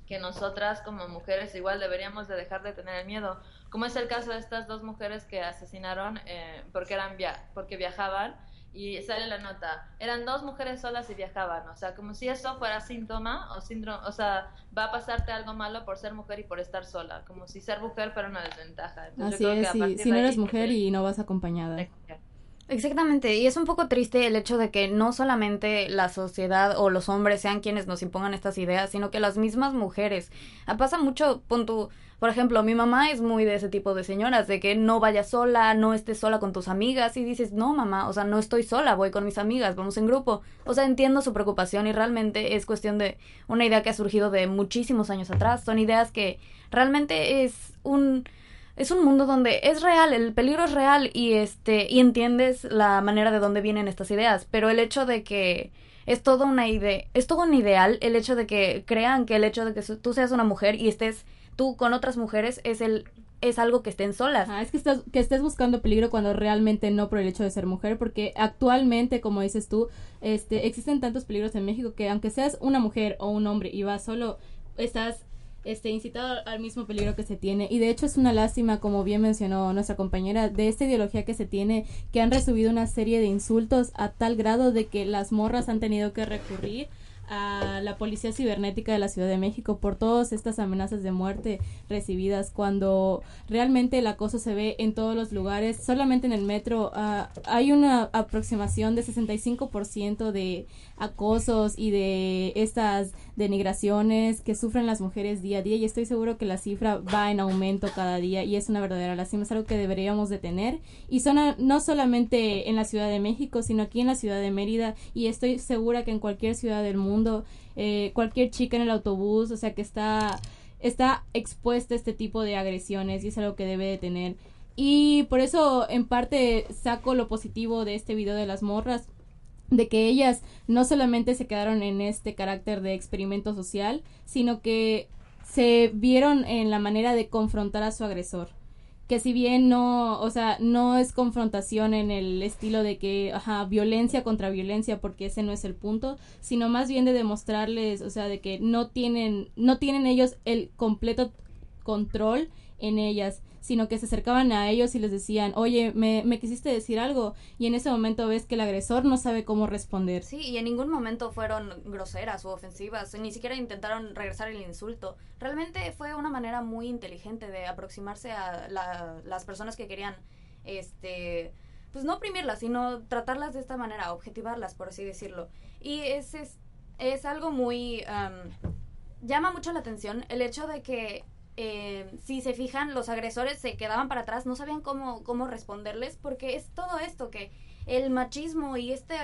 que nosotras como mujeres igual deberíamos de dejar de tener el miedo, como es el caso de estas dos mujeres que asesinaron eh, porque, eran via porque viajaban y sale la nota, eran dos mujeres solas y viajaban, o sea, como si eso fuera síntoma o síndrome, o sea, va a pasarte algo malo por ser mujer y por estar sola, como si ser mujer fuera una desventaja. Entonces, Así yo creo que es, a si, si no eres mujer y no vas acompañada. Exactamente, y es un poco triste el hecho de que no solamente la sociedad o los hombres sean quienes nos impongan estas ideas, sino que las mismas mujeres. Ah, Pasa mucho, pon tu, por ejemplo, mi mamá es muy de ese tipo de señoras, de que no vayas sola, no estés sola con tus amigas, y dices, no mamá, o sea, no estoy sola, voy con mis amigas, vamos en grupo. O sea, entiendo su preocupación y realmente es cuestión de una idea que ha surgido de muchísimos años atrás. Son ideas que realmente es un es un mundo donde es real, el peligro es real y este y entiendes la manera de dónde vienen estas ideas, pero el hecho de que es todo una idea, es todo un ideal, el hecho de que crean que el hecho de que tú seas una mujer y estés tú con otras mujeres es el es algo que estén solas. es que estás que estés buscando peligro cuando realmente no por el hecho de ser mujer, porque actualmente, como dices tú, este existen tantos peligros en México que aunque seas una mujer o un hombre y vas solo estás este, incitado al mismo peligro que se tiene. Y de hecho es una lástima, como bien mencionó nuestra compañera, de esta ideología que se tiene, que han recibido una serie de insultos a tal grado de que las morras han tenido que recurrir a la policía cibernética de la Ciudad de México por todas estas amenazas de muerte recibidas cuando realmente el acoso se ve en todos los lugares solamente en el metro ah, hay una aproximación de 65% de acosos y de estas denigraciones que sufren las mujeres día a día y estoy seguro que la cifra va en aumento cada día y es una verdadera lástima, es algo que deberíamos detener y son no solamente en la Ciudad de México, sino aquí en la ciudad de Mérida y estoy segura que en cualquier ciudad del mundo, eh, cualquier chica en el autobús, o sea que está, está expuesta a este tipo de agresiones y es algo que debe detener. Y por eso en parte saco lo positivo de este video de las morras, de que ellas no solamente se quedaron en este carácter de experimento social, sino que se vieron en la manera de confrontar a su agresor. Que si bien no, o sea, no es confrontación en el estilo de que, ajá, violencia contra violencia, porque ese no es el punto, sino más bien de demostrarles, o sea, de que no tienen, no tienen ellos el completo control en ellas, sino que se acercaban a ellos y les decían, oye, me, me quisiste decir algo, y en ese momento ves que el agresor no sabe cómo responder. Sí, y en ningún momento fueron groseras o ofensivas, ni siquiera intentaron regresar el insulto. Realmente fue una manera muy inteligente de aproximarse a la- las personas que querían, este, pues no oprimirlas, sino tratarlas de esta manera, objetivarlas, por así decirlo. Y es, es, es algo muy... am, llama mucho la atención el hecho de que eh, si se fijan, los agresores se quedaban para atrás, no sabían cómo, cómo responderles, porque es todo esto que el machismo y esta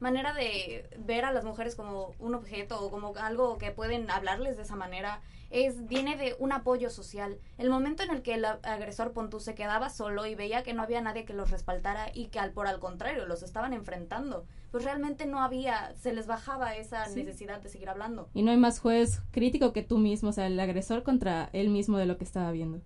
manera de ver a las mujeres como un objeto o como algo que pueden hablarles de esa manera es viene de un apoyo social. El momento en el que el agresor Pontú se quedaba solo y veía que no había nadie que los respaldara y que al por al contrario los estaban enfrentando, pues realmente no había, se les bajaba esa Sí. necesidad de seguir hablando. Y no hay más juez crítico que tú mismo, o sea, el agresor contra él mismo de lo que estaba viendo.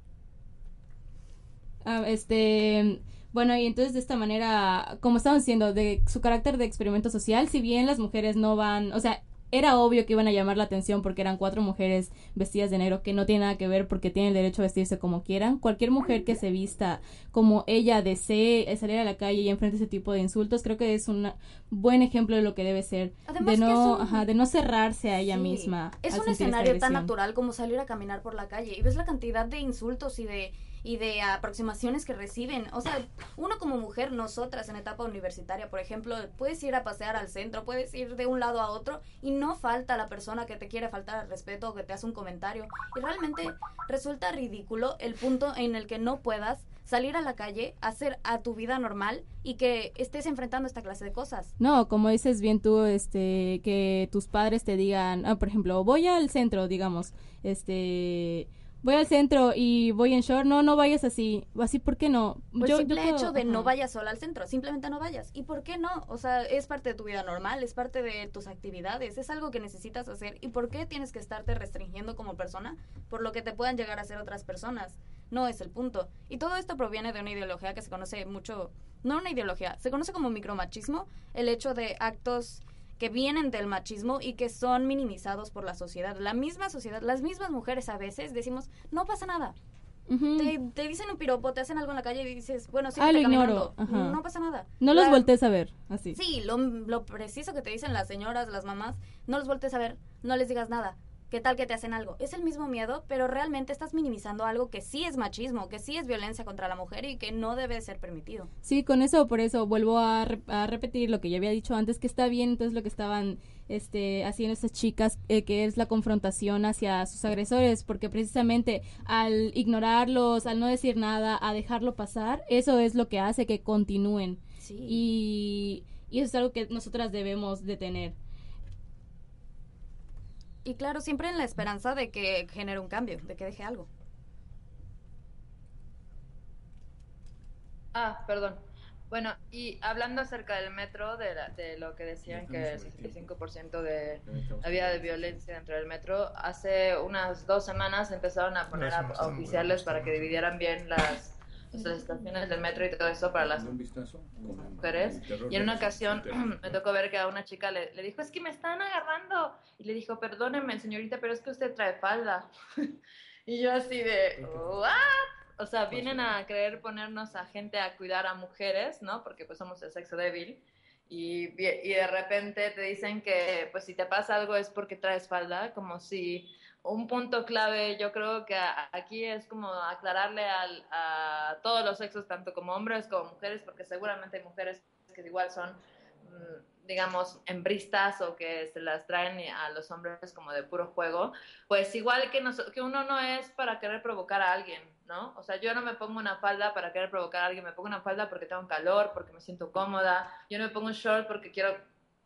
Ah, este, bueno, y entonces de esta manera, como estaban diciendo, de su carácter de experimento social, si bien las mujeres no van, o sea, era obvio que iban a llamar la atención porque eran cuatro mujeres vestidas de negro que no tienen nada que ver porque tienen el derecho a vestirse como quieran. Cualquier mujer que se vista como ella desee eh, salir a la calle y enfrente ese tipo de insultos, creo que es un buen ejemplo de lo que debe ser. Además de no, un- ajá, de no cerrarse a ella Sí. misma. Es un escenario tan natural como salir a caminar por la calle y ves la cantidad de insultos y de y de aproximaciones que reciben. O sea, uno como mujer, nosotras en etapa universitaria, por ejemplo, puedes ir a pasear al centro, puedes ir de un lado a otro y no falta la persona que te quiere faltar al respeto o que te hace un comentario. Y realmente resulta ridículo el punto en el que no puedas salir a la calle, hacer a tu vida normal y que estés enfrentando esta clase de cosas. No, como dices bien tú, este, que tus padres te digan, ah, por ejemplo, voy al centro, digamos, este, voy al centro y voy en short, no, no vayas así, así, ¿por qué no? El Yo- yo simple puedo- hecho de no vayas sola al centro, simplemente no vayas. ¿Y por qué no? O sea, es parte de tu vida normal, es parte de tus actividades, es algo que necesitas hacer. ¿Y por qué tienes que estarte restringiendo como persona por lo que te puedan llegar a hacer otras personas? No es el punto. Y todo esto proviene de una ideología que se conoce mucho, no una ideología, se conoce como micromachismo, el hecho de actos que vienen del machismo y que son minimizados por la sociedad. La misma sociedad, las mismas mujeres a veces decimos, no pasa nada. Te, te dicen un piropo, te hacen algo en la calle y dices, bueno, sí, Ah, lo ignoro, no pasa nada. No los voltees a ver, así. Sí, lo, lo preciso que te dicen las señoras, las mamás, no los voltees a ver, no les digas nada. ¿Qué tal que te hacen algo? Es el mismo miedo, pero realmente estás minimizando algo que sí es machismo, que sí es violencia contra la mujer y que no debe ser permitido. Sí, con eso, por eso vuelvo a, re- a repetir lo que ya había dicho antes, que está bien entonces lo que estaban este, haciendo estas chicas, eh, que es la confrontación hacia sus agresores, porque precisamente al ignorarlos, al no decir nada, a dejarlo pasar, eso es lo que hace que continúen. Y, y eso es algo que nosotras debemos de tener. Y claro, siempre en la esperanza de que genere un cambio, de que deje algo. Ah, perdón. Bueno, y hablando acerca del metro, de, la- de lo que decían que el 65% de la vida de violencia dentro del metro, hace unas dos semanas empezaron a poner a, a oficiales para que dividieran bien las, las estaciones del metro y todo eso para las mujeres. Y en una ocasión me tocó ver que a una chica le, le dijo, es que me están agarrando. Y le dijo, perdóneme, señorita, pero es que usted trae falda. y yo así de, ¿what? O sea, vienen a querer ponernos a gente a cuidar a mujeres, ¿no? Porque pues somos el sexo débil. Y, de repente te dicen que pues si te pasa algo es porque traes falda, como si un punto clave yo creo que aquí es como aclararle al- a todos los sexos, tanto como hombres como mujeres, porque seguramente hay mujeres que igual son, mm, digamos, hembristas o que se las traen a los hombres como de puro juego, pues igual que, uno no es para querer provocar a alguien, ¿no? O sea, yo no me pongo una falda para querer provocar a alguien, me pongo una falda porque tengo calor, porque me siento cómoda, yo no me pongo un short porque quiero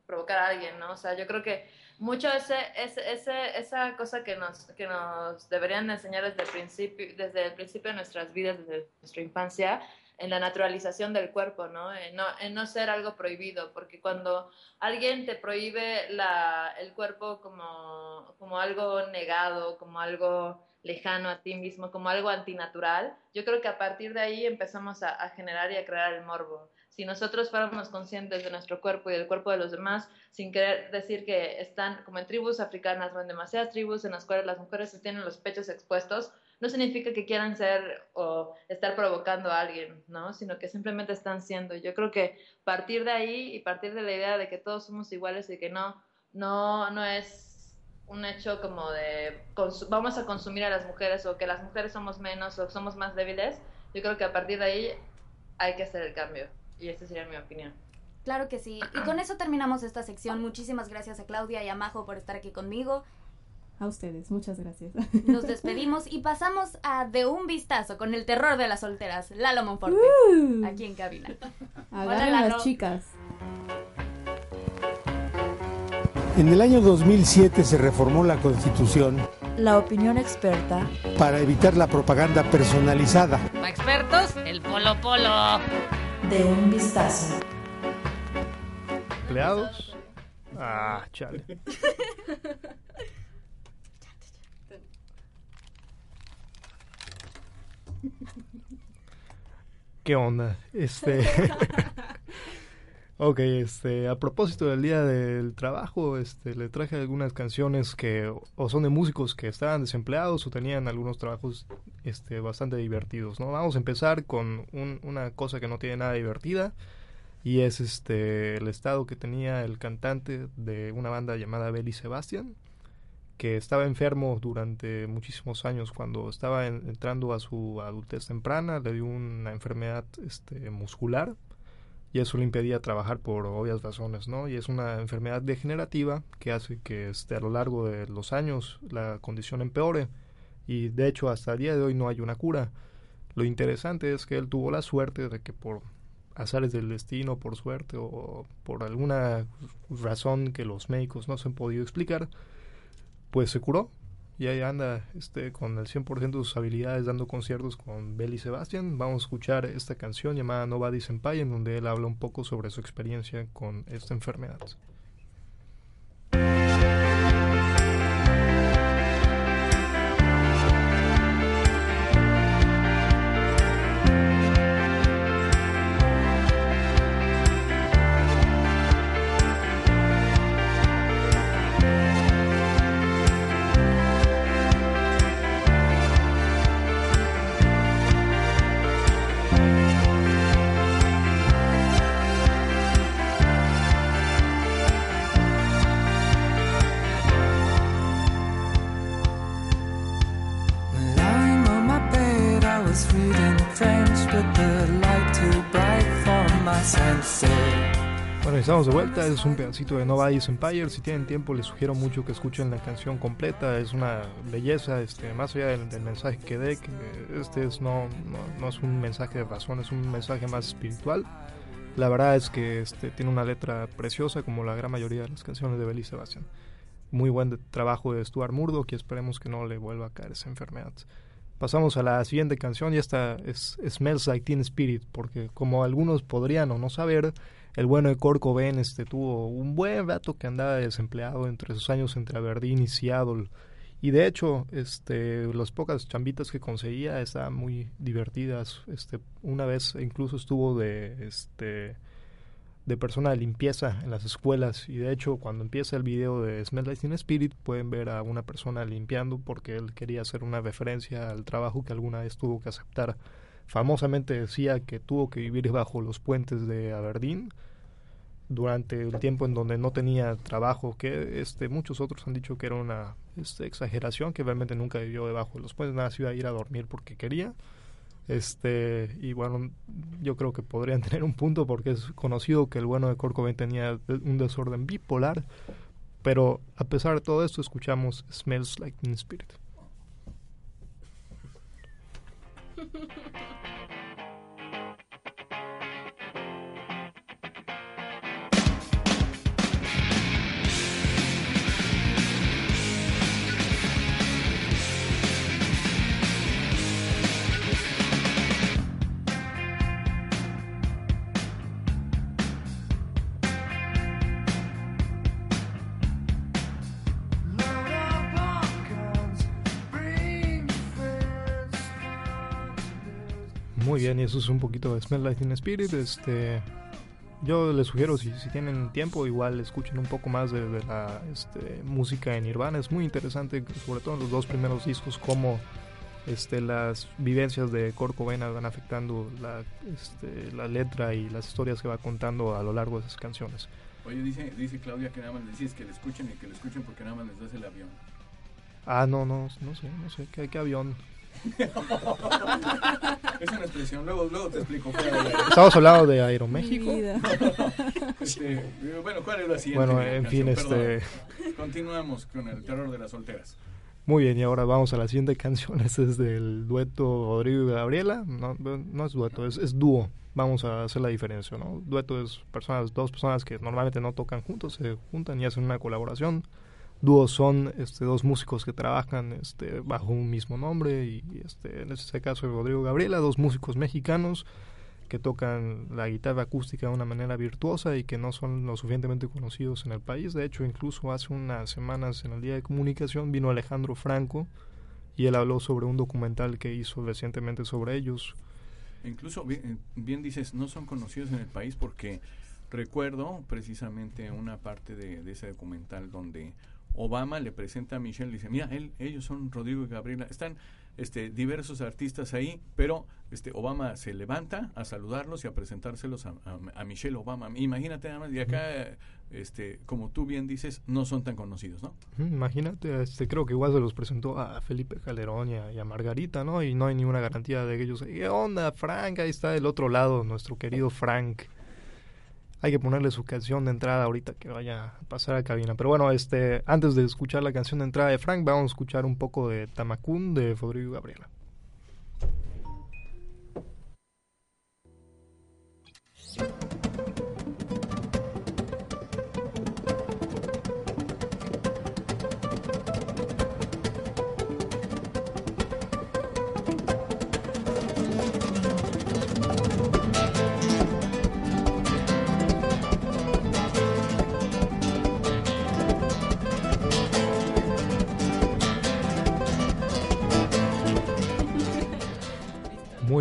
provocar a alguien, ¿no? O sea, yo creo que mucho ese, esa cosa que nos, que nos deberían de enseñar desde el, principio, desde el principio de nuestras vidas, desde nuestra infancia, en la naturalización del cuerpo, ¿no? En no, en no ser algo prohibido, porque cuando alguien te prohíbe la, el cuerpo como, como algo negado, como algo lejano a ti mismo, como algo antinatural, yo creo que a partir de ahí empezamos a, a generar y a crear el morbo. Si nosotros fuéramos conscientes de nuestro cuerpo y del cuerpo de los demás, sin querer decir que están como en tribus africanas o en demasiadas tribus en las cuales las mujeres tienen los pechos expuestos, no significa que quieran ser o estar provocando a alguien, ¿no? Sino que simplemente están siendo. Yo creo que partir de ahí y partir de la idea de que todos somos iguales y que no, no, no es un hecho como de vamos a consumir a las mujeres o que las mujeres somos menos o somos más débiles, yo creo que a partir de ahí hay que hacer el cambio. Y esta sería mi opinión. Claro que sí. Y con eso terminamos esta sección. Muchísimas gracias a Claudia y a Majo por estar aquí conmigo. A ustedes, muchas gracias. Nos despedimos y pasamos a De un vistazo con el terror de las solteras, Lalo Monforte, Uh. aquí en cabina. Hola, Lalo. las chicas. En el año 2007 se reformó la Constitución La opinión experta para evitar la propaganda personalizada. Para expertos, el polo polo. de un vistazo. ¿Empleados? Ah, chale. ¿Qué onda? Este. ok, este. A propósito del día del trabajo, este, le traje algunas canciones que o son de músicos que estaban desempleados o tenían algunos trabajos, este, bastante divertidos, ¿no? Vamos a empezar con un- una cosa que no tiene nada divertida y es este el estado que tenía el cantante de una banda llamada Belly Sebastian que estaba enfermo durante muchísimos años cuando estaba en- entrando a su adultez temprana le dio una enfermedad este muscular y eso le impedía trabajar por obvias razones no y es una enfermedad degenerativa que hace que este a lo largo de los años la condición empeore. Y de hecho hasta el día de hoy no hay una cura. Lo interesante es que él tuvo la suerte de que por azares del destino, por suerte o por alguna razón que los médicos no se han podido explicar, pues se curó y ahí anda este, con el 100% de sus habilidades dando conciertos con Belly Sebastian. Vamos a escuchar esta canción llamada Nobody Senpai en donde él habla un poco sobre su experiencia con esta enfermedad. Bueno, estamos de vuelta, es un pedacito de Nobody's Empire. Si tienen tiempo, les sugiero mucho que escuchen la canción completa. Es una belleza, este, más allá del, del mensaje que dé, que este es no, no, no es un mensaje de razón, es un mensaje más espiritual. La verdad es que este, tiene una letra preciosa, como la gran mayoría de las canciones de Belly Sebastian. Muy buen de- trabajo de Stuart Murdoch y esperemos que no le vuelva a caer esa enfermedad. Pasamos a la siguiente canción y esta es Smells Like Teen Spirit, porque como algunos podrían o no saber, el bueno de Cobain este, tuvo un buen rato que andaba desempleado entre sus años entre Aberdeen y Seattle. Y de hecho, este, las pocas chambitas que conseguía estaban muy divertidas. Este, una vez incluso estuvo de, este, de persona de limpieza en las escuelas. Y de hecho, cuando empieza el video de Smell Like Teen Spirit, pueden ver a una persona limpiando porque él quería hacer una referencia al trabajo que alguna vez tuvo que aceptar. Famosamente decía que tuvo que vivir bajo los puentes de Aberdeen durante el tiempo en donde no tenía trabajo, que este muchos otros han dicho que era una este, exageración, que realmente nunca vivió debajo de los puentes, nada, se iba a ir a dormir porque quería. Este, y bueno, yo creo que podrían tener un punto porque es conocido que el bueno de Kurt Cobain tenía un desorden bipolar, pero a pesar de todo esto escuchamos Smells Like Spirit. Yeah. bien, y eso es un poquito de Smell Like Spirit. Este, yo les sugiero, si, si tienen tiempo, igual escuchen un poco más de, de la este, música en Nirvana. Es muy interesante, sobre todo en los dos primeros discos, cómo este, las vivencias de Kurt Cobain van afectando la, este, la letra y las historias que va contando a lo largo de esas canciones. Oye, dice, dice Claudia que nada más les dices que le escuchen y que le escuchen porque nada más les das el avión. Ah, no, no, no sé, no sé, ¿qué, qué avión? Es una expresión, luego, luego te explico. Estamos hablando de Aeroméxico. Este, bueno, ¿cuál es la siguiente? Bueno, en fin, este-. Continuamos con el terror de las solteras. Muy bien, y ahora vamos a la siguiente canción. Este es del dueto Rodrigo y Gabriela. No, no es dueto, es, es dúo. Vamos a hacer la diferencia, ¿no? Dueto es personas, dos personas que normalmente no tocan juntos, se juntan y hacen una colaboración. Dúos son este, dos músicos que trabajan este, bajo un mismo nombre y este, en este caso Rodrigo y Gabriela, dos músicos mexicanos que tocan la guitarra acústica de una manera virtuosa y que no son lo suficientemente conocidos en el país. De hecho, incluso hace unas semanas en el Día de Comunicación vino Alejandro Franco y él habló sobre un documental que hizo recientemente sobre ellos. Incluso, bien, bien dices, no son conocidos en el país porque recuerdo precisamente una parte de ese documental donde Obama le presenta a Michelle y dice, mira, él, ellos son Rodrigo y Gabriela, están este, diversos artistas ahí, pero este, Obama se levanta a saludarlos y a presentárselos a, a- a Michelle Obama. Imagínate nada más, y acá, este, como tú bien dices, no son tan conocidos, ¿no? Imagínate, este, creo que igual se los presentó a Felipe Calderón y a, y a Margarita, ¿no? Y no hay ninguna garantía de que ellos... ¿Qué onda, Frank? Ahí está del otro lado, nuestro querido Frank. Hay que ponerle su canción de entrada ahorita que vaya a pasar a cabina. Pero bueno, este, antes de escuchar la canción de entrada de Frank, vamos a escuchar un poco de Tamacún de Rodrigo Gabriela.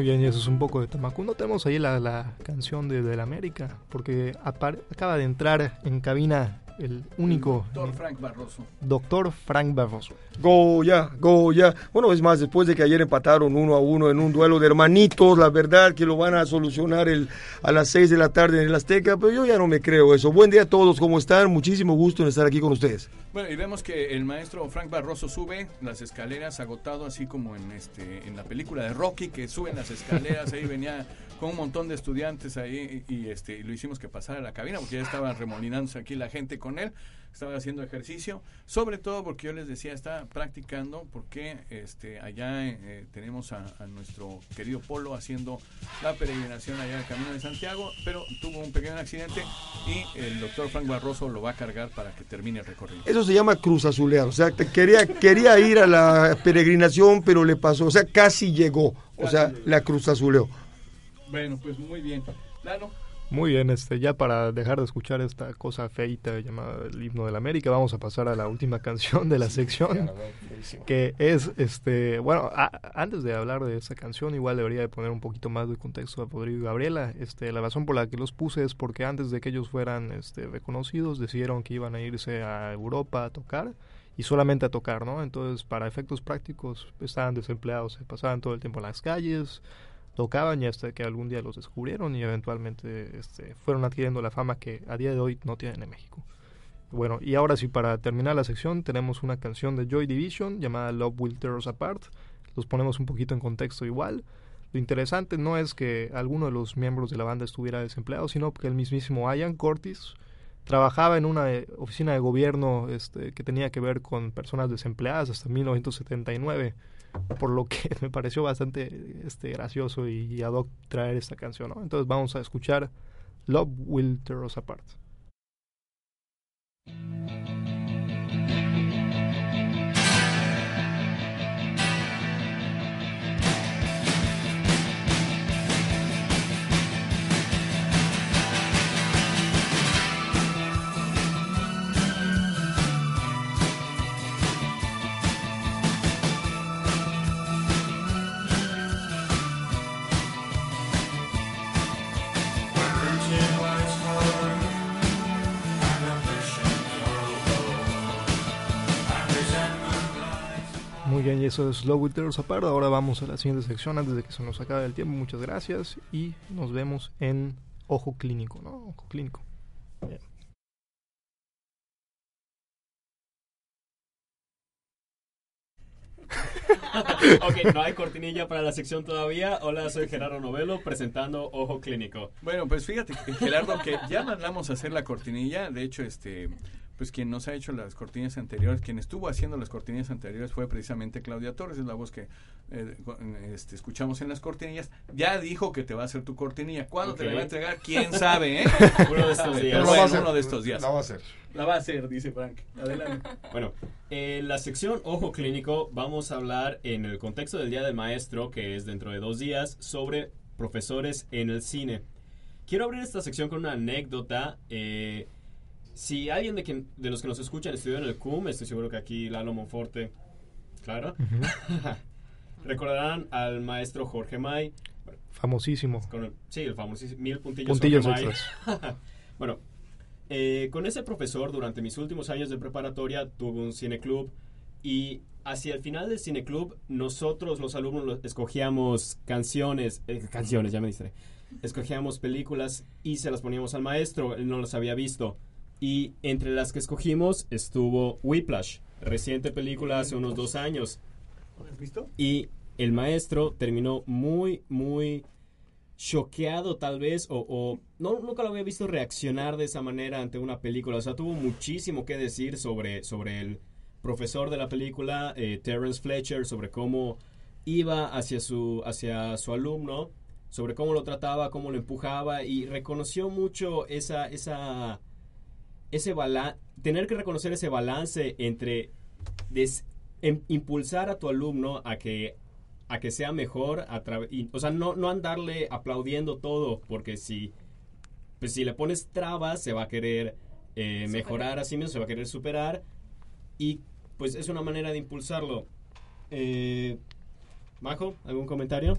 Bien, y eso es un poco de Tamacún. No tenemos ahí la, la canción de Del América, porque acaba de entrar en cabina el único Doctor Frank Barroso. doctor Frank Barroso. Goya, Goya. Bueno, es más, después de que ayer empataron uno a uno en un duelo de hermanitos, la verdad que lo van a solucionar el, a las 6 de la tarde en el Azteca, pero yo ya no me creo eso. Buen día a todos, ¿cómo están? Muchísimo gusto en estar aquí con ustedes. Bueno, y vemos que el maestro Frank Barroso sube las escaleras agotado, así como en este en la película de Rocky, que suben las escaleras, ahí venía con un montón de estudiantes ahí y, este y lo hicimos que pasara a la cabina porque ya estaba remolinándose aquí la gente con él, estaba haciendo ejercicio, sobre todo porque yo les decía, está practicando porque este allá eh, tenemos a, a nuestro querido Polo haciendo la peregrinación allá al Camino de Santiago, pero tuvo un pequeño accidente y el doctor Frank Barroso lo va a cargar para que termine el recorrido. Eso se llama cruz azulear, o sea, quería, quería ir a la peregrinación, pero le pasó, o sea, casi llegó, o sea, la cruz azuleó. Bueno, pues muy bien. Lalo. Muy bien, este, ya para dejar de escuchar esta cosa feita llamada el himno de la América, vamos a pasar a la última canción de la sección, que es, este, bueno, a- antes de hablar de esta canción, igual debería de poner un poquito más de contexto a Rodrigo y Gabriela. Este, la razón por la que los puse es porque antes de que ellos fueran, este, reconocidos, decidieron que iban a irse a Europa a tocar y solamente a tocar, ¿no? Entonces, para efectos prácticos, estaban desempleados, se pasaban todo el tiempo en las calles, tocaban y hasta que algún día los descubrieron y eventualmente este, fueron adquiriendo la fama que a día de hoy no tienen en México. Bueno, y ahora sí, para terminar la sección, tenemos una canción de Joy Division llamada Love Will Tear Us Apart. Los ponemos un poquito en contexto igual. Lo interesante no es que alguno de los miembros de la banda estuviera desempleado, sino que el mismísimo Ian Curtis trabajaba en una eh, oficina de gobierno este, que tenía que ver con personas desempleadas hasta 1979 por lo que me pareció bastante este, gracioso y, y ad hoc traer esta canción. ¿no? Entonces vamos a escuchar Love Will Tear Us Apart. Muy bien, y eso es Tear Us Apart. Ahora vamos a la siguiente sección antes de que se nos acabe el tiempo. Muchas gracias y nos vemos en Ojo Clínico, ¿no? Ojo Clínico. Bien. ok, no hay cortinilla para la sección todavía. Hola, soy Gerardo Novelo presentando Ojo Clínico. Bueno, pues fíjate, Gerardo, que ya mandamos a hacer la cortinilla. De hecho, este, pues quien nos ha hecho las cortinillas anteriores, quien estuvo haciendo las cortinillas anteriores fue precisamente Claudia Torres, es la voz que eh, este, escuchamos en las cortinillas. Ya dijo que te va a hacer tu cortinilla. ¿Cuándo te la va a entregar? ¿Quién sabe, eh? Uno de estos días. Bueno, hacer. uno de estos días. La va a hacer. La va a hacer, dice Frank. Adelante. Bueno, en la sección Ojo Clínico vamos a hablar en el contexto del Día del Maestro, que es dentro de dos días, sobre profesores en el cine. Quiero abrir esta sección con una anécdota. eh, si alguien de, quien- de los que nos escuchan estudió en el CUM, estoy seguro que aquí Lalo Monforte, claro, recordarán al maestro Jorge May. Famosísimo. Con el- sí, el famosísimo Mil Puntillos, Puntillos Jorge May. extras. bueno, eh, con ese profesor durante mis últimos años de preparatoria tuve un cineclub y hacia el final del cineclub nosotros los alumnos escogíamos canciones, eh, canciones, ya me distré, escogíamos películas y se las poníamos al maestro, él no las había visto. Y entre las que escogimos estuvo Whiplash, reciente película hace unos dos años. ¿Has visto? Y el maestro terminó muy, muy choqueado tal vez, o, o no, nunca lo había visto reaccionar de esa manera ante una película. O sea, tuvo muchísimo que decir sobre, sobre el profesor de la película, eh, Terence Fletcher, sobre cómo iba hacia su, hacia su alumno, sobre cómo lo trataba, cómo lo empujaba, y reconoció mucho esa, esa, ese bala tener que reconocer ese balance entre des- em- impulsar a tu alumno a que a que sea mejor a través o sea no no andarle aplaudiendo todo porque si pues si le pones trabas se va a querer eh, mejorar a sí mismo se va a querer superar y pues es una manera de impulsarlo. Eh, Majo algún comentario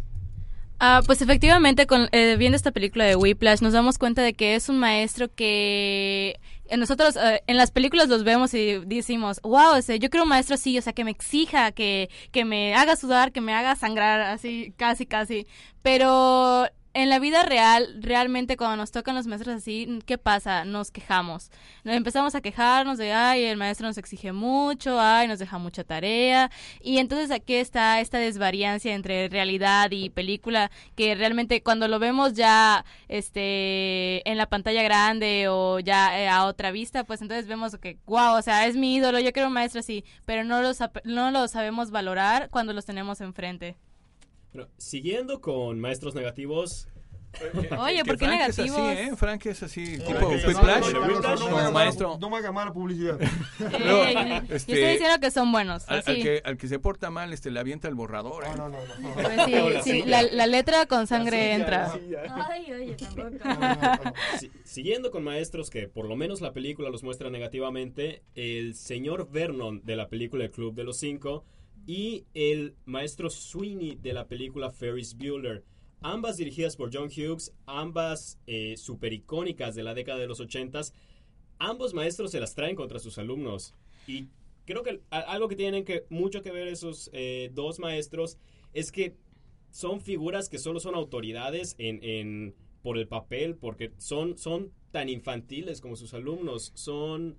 Ah, pues efectivamente, con, eh, viendo esta película de Whiplash, nos damos cuenta de que es un maestro que eh, nosotros eh, en las películas los vemos y decimos, wow, ese, yo quiero un maestro así, o sea, que me exija, que, que me haga sudar, que me haga sangrar, así, casi, casi. Pero en la vida real, realmente cuando nos tocan los maestros así, ¿qué pasa? Nos quejamos. Nos empezamos a quejarnos de, ay, el maestro nos exige mucho, ay, nos deja mucha tarea. Y entonces aquí está esta desvariancia entre realidad y película, que realmente cuando lo vemos ya este en la pantalla grande o ya eh, a otra vista, pues entonces vemos que, wow, o sea, es mi ídolo, yo quiero un maestro así, pero no lo, no lo sabemos valorar cuando los tenemos enfrente. Bueno, siguiendo con maestros negativos. Oye, ¿por qué Frank es negativos? así, ¿eh? Frank es así, tipo es. Whiplash, No, no, no, no, como no, no, maestro. No me haga mala publicidad. Yo este, estoy diciendo que son buenos. Al, que, al que se porta mal, este, le avienta el borrador. ¿eh? No, no, no. Pues sí, sí, la, la letra con sangre entra. Ay, oye, tampoco. Si- siguiendo con maestros que por lo menos la película los muestra negativamente, el señor Vernon de la película El Club de los Cinco y el maestro Sweeney de la película Ferris Bueller. Ambas dirigidas por John Hughes, ambas eh, super icónicas de la década de los ochentas. Ambos maestros se las traen contra sus alumnos. Y creo que algo que tienen que mucho que ver esos eh, dos maestros es que son figuras que solo son autoridades en, en- por el papel, porque son, son tan infantiles como sus alumnos, son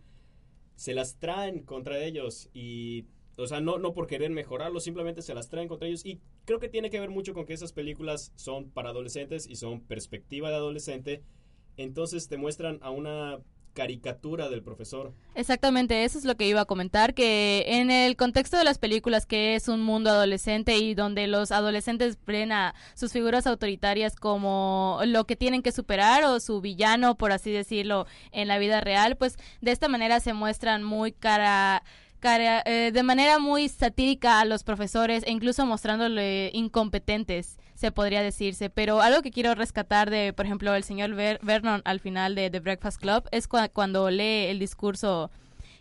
se las traen contra ellos y o sea, no, no por querer mejorarlo, simplemente se las traen contra ellos y creo que tiene que ver mucho con que esas películas son para adolescentes y son perspectiva de adolescente, entonces te muestran a una caricatura del profesor. Exactamente, eso es lo que iba a comentar, que en el contexto de las películas, que es un mundo adolescente y donde los adolescentes ven a sus figuras autoritarias como lo que tienen que superar o su villano, por así decirlo, en la vida real, pues de esta manera se muestran muy cara eh, de manera muy satírica a los profesores e incluso mostrándole incompetentes, se podría decirse. Pero algo que quiero rescatar de, por ejemplo, el señor Ver- Vernon al final de The Breakfast Club es cua- cuando lee el discurso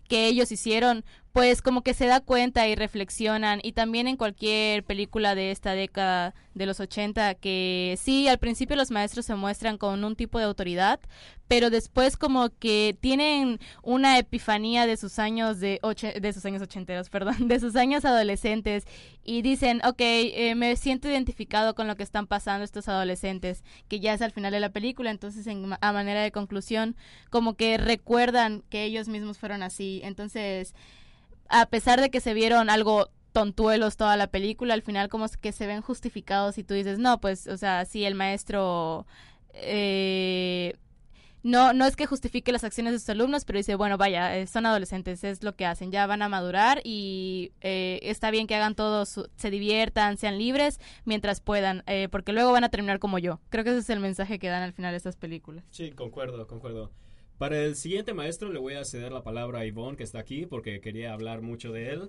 que ellos hicieron, pues como que se da cuenta y reflexionan y también en cualquier película de esta década de los 80 que sí, al principio los maestros se muestran con un tipo de autoridad, pero después como que tienen una epifanía de sus años de oche- de sus años ochenteros, perdón, de sus años adolescentes y dicen, ok, eh, me siento identificado con lo que están pasando estos adolescentes, que ya es al final de la película, entonces en a manera de conclusión, como que recuerdan que ellos mismos fueron así, entonces a pesar de que se vieron algo tontuelos toda la película, al final como que se ven justificados y tú dices, no, pues, o sea, sí, el maestro eh, no, no es que justifique las acciones de sus alumnos, pero dice, bueno, vaya, eh, son adolescentes, es lo que hacen, ya van a madurar y eh, está bien que hagan todo, su- se diviertan, sean libres mientras puedan, eh, porque luego van a terminar como yo. Creo que ese es el mensaje que dan al final estas películas. Sí, concuerdo, concuerdo. Para el siguiente maestro le voy a ceder la palabra a Yvonne, que está aquí, porque quería hablar mucho de él.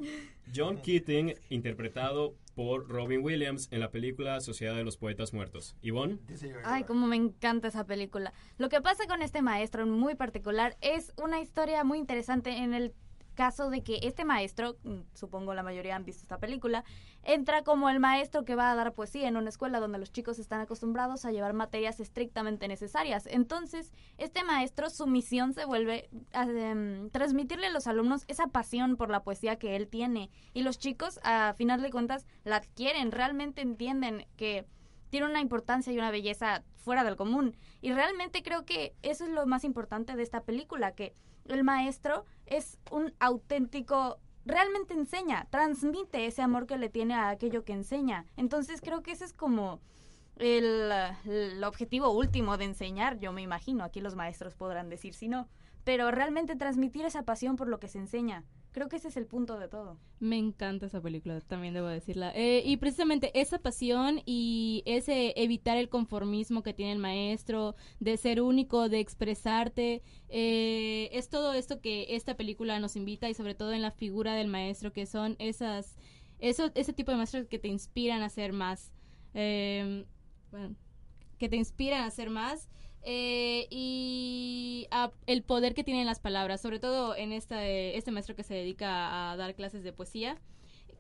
John Keating, interpretado por Robin Williams en la película Sociedad de los Poetas Muertos. Yvonne. Ay, como me encanta esa película. Lo que pasa con este maestro en muy particular es una historia muy interesante en el caso de que este maestro, mm, supongo la mayoría han visto esta película, entra como el maestro que va a dar poesía en una escuela donde los chicos están acostumbrados a llevar materias estrictamente necesarias. Entonces, este maestro, su misión se vuelve a, em, transmitirle a los alumnos esa pasión por la poesía que él tiene. Y los chicos, a final de cuentas, la adquieren, realmente entienden que tiene una importancia y una belleza fuera del común. Y realmente creo que eso es lo más importante de esta película, que el maestro es un auténtico, realmente enseña, transmite ese amor que le tiene a aquello que enseña. Entonces creo que ese es como el, objetivo último de enseñar, yo me imagino, aquí los maestros podrán decir si no, pero realmente transmitir esa pasión por lo que se enseña. Creo que ese es el punto de todo. Me encanta esa película, también debo decirla. Eh, y precisamente esa pasión y ese evitar el conformismo que tiene el maestro, de ser único, de expresarte, eh, es todo esto que esta película nos invita y sobre todo en la figura del maestro, que son esas, eso, ese tipo de maestros que te inspiran a ser más. Eh, bueno, que te inspiran a hacer más eh, y a- el poder que tienen las palabras, sobre todo en esta, eh, este maestro que se dedica a dar clases de poesía,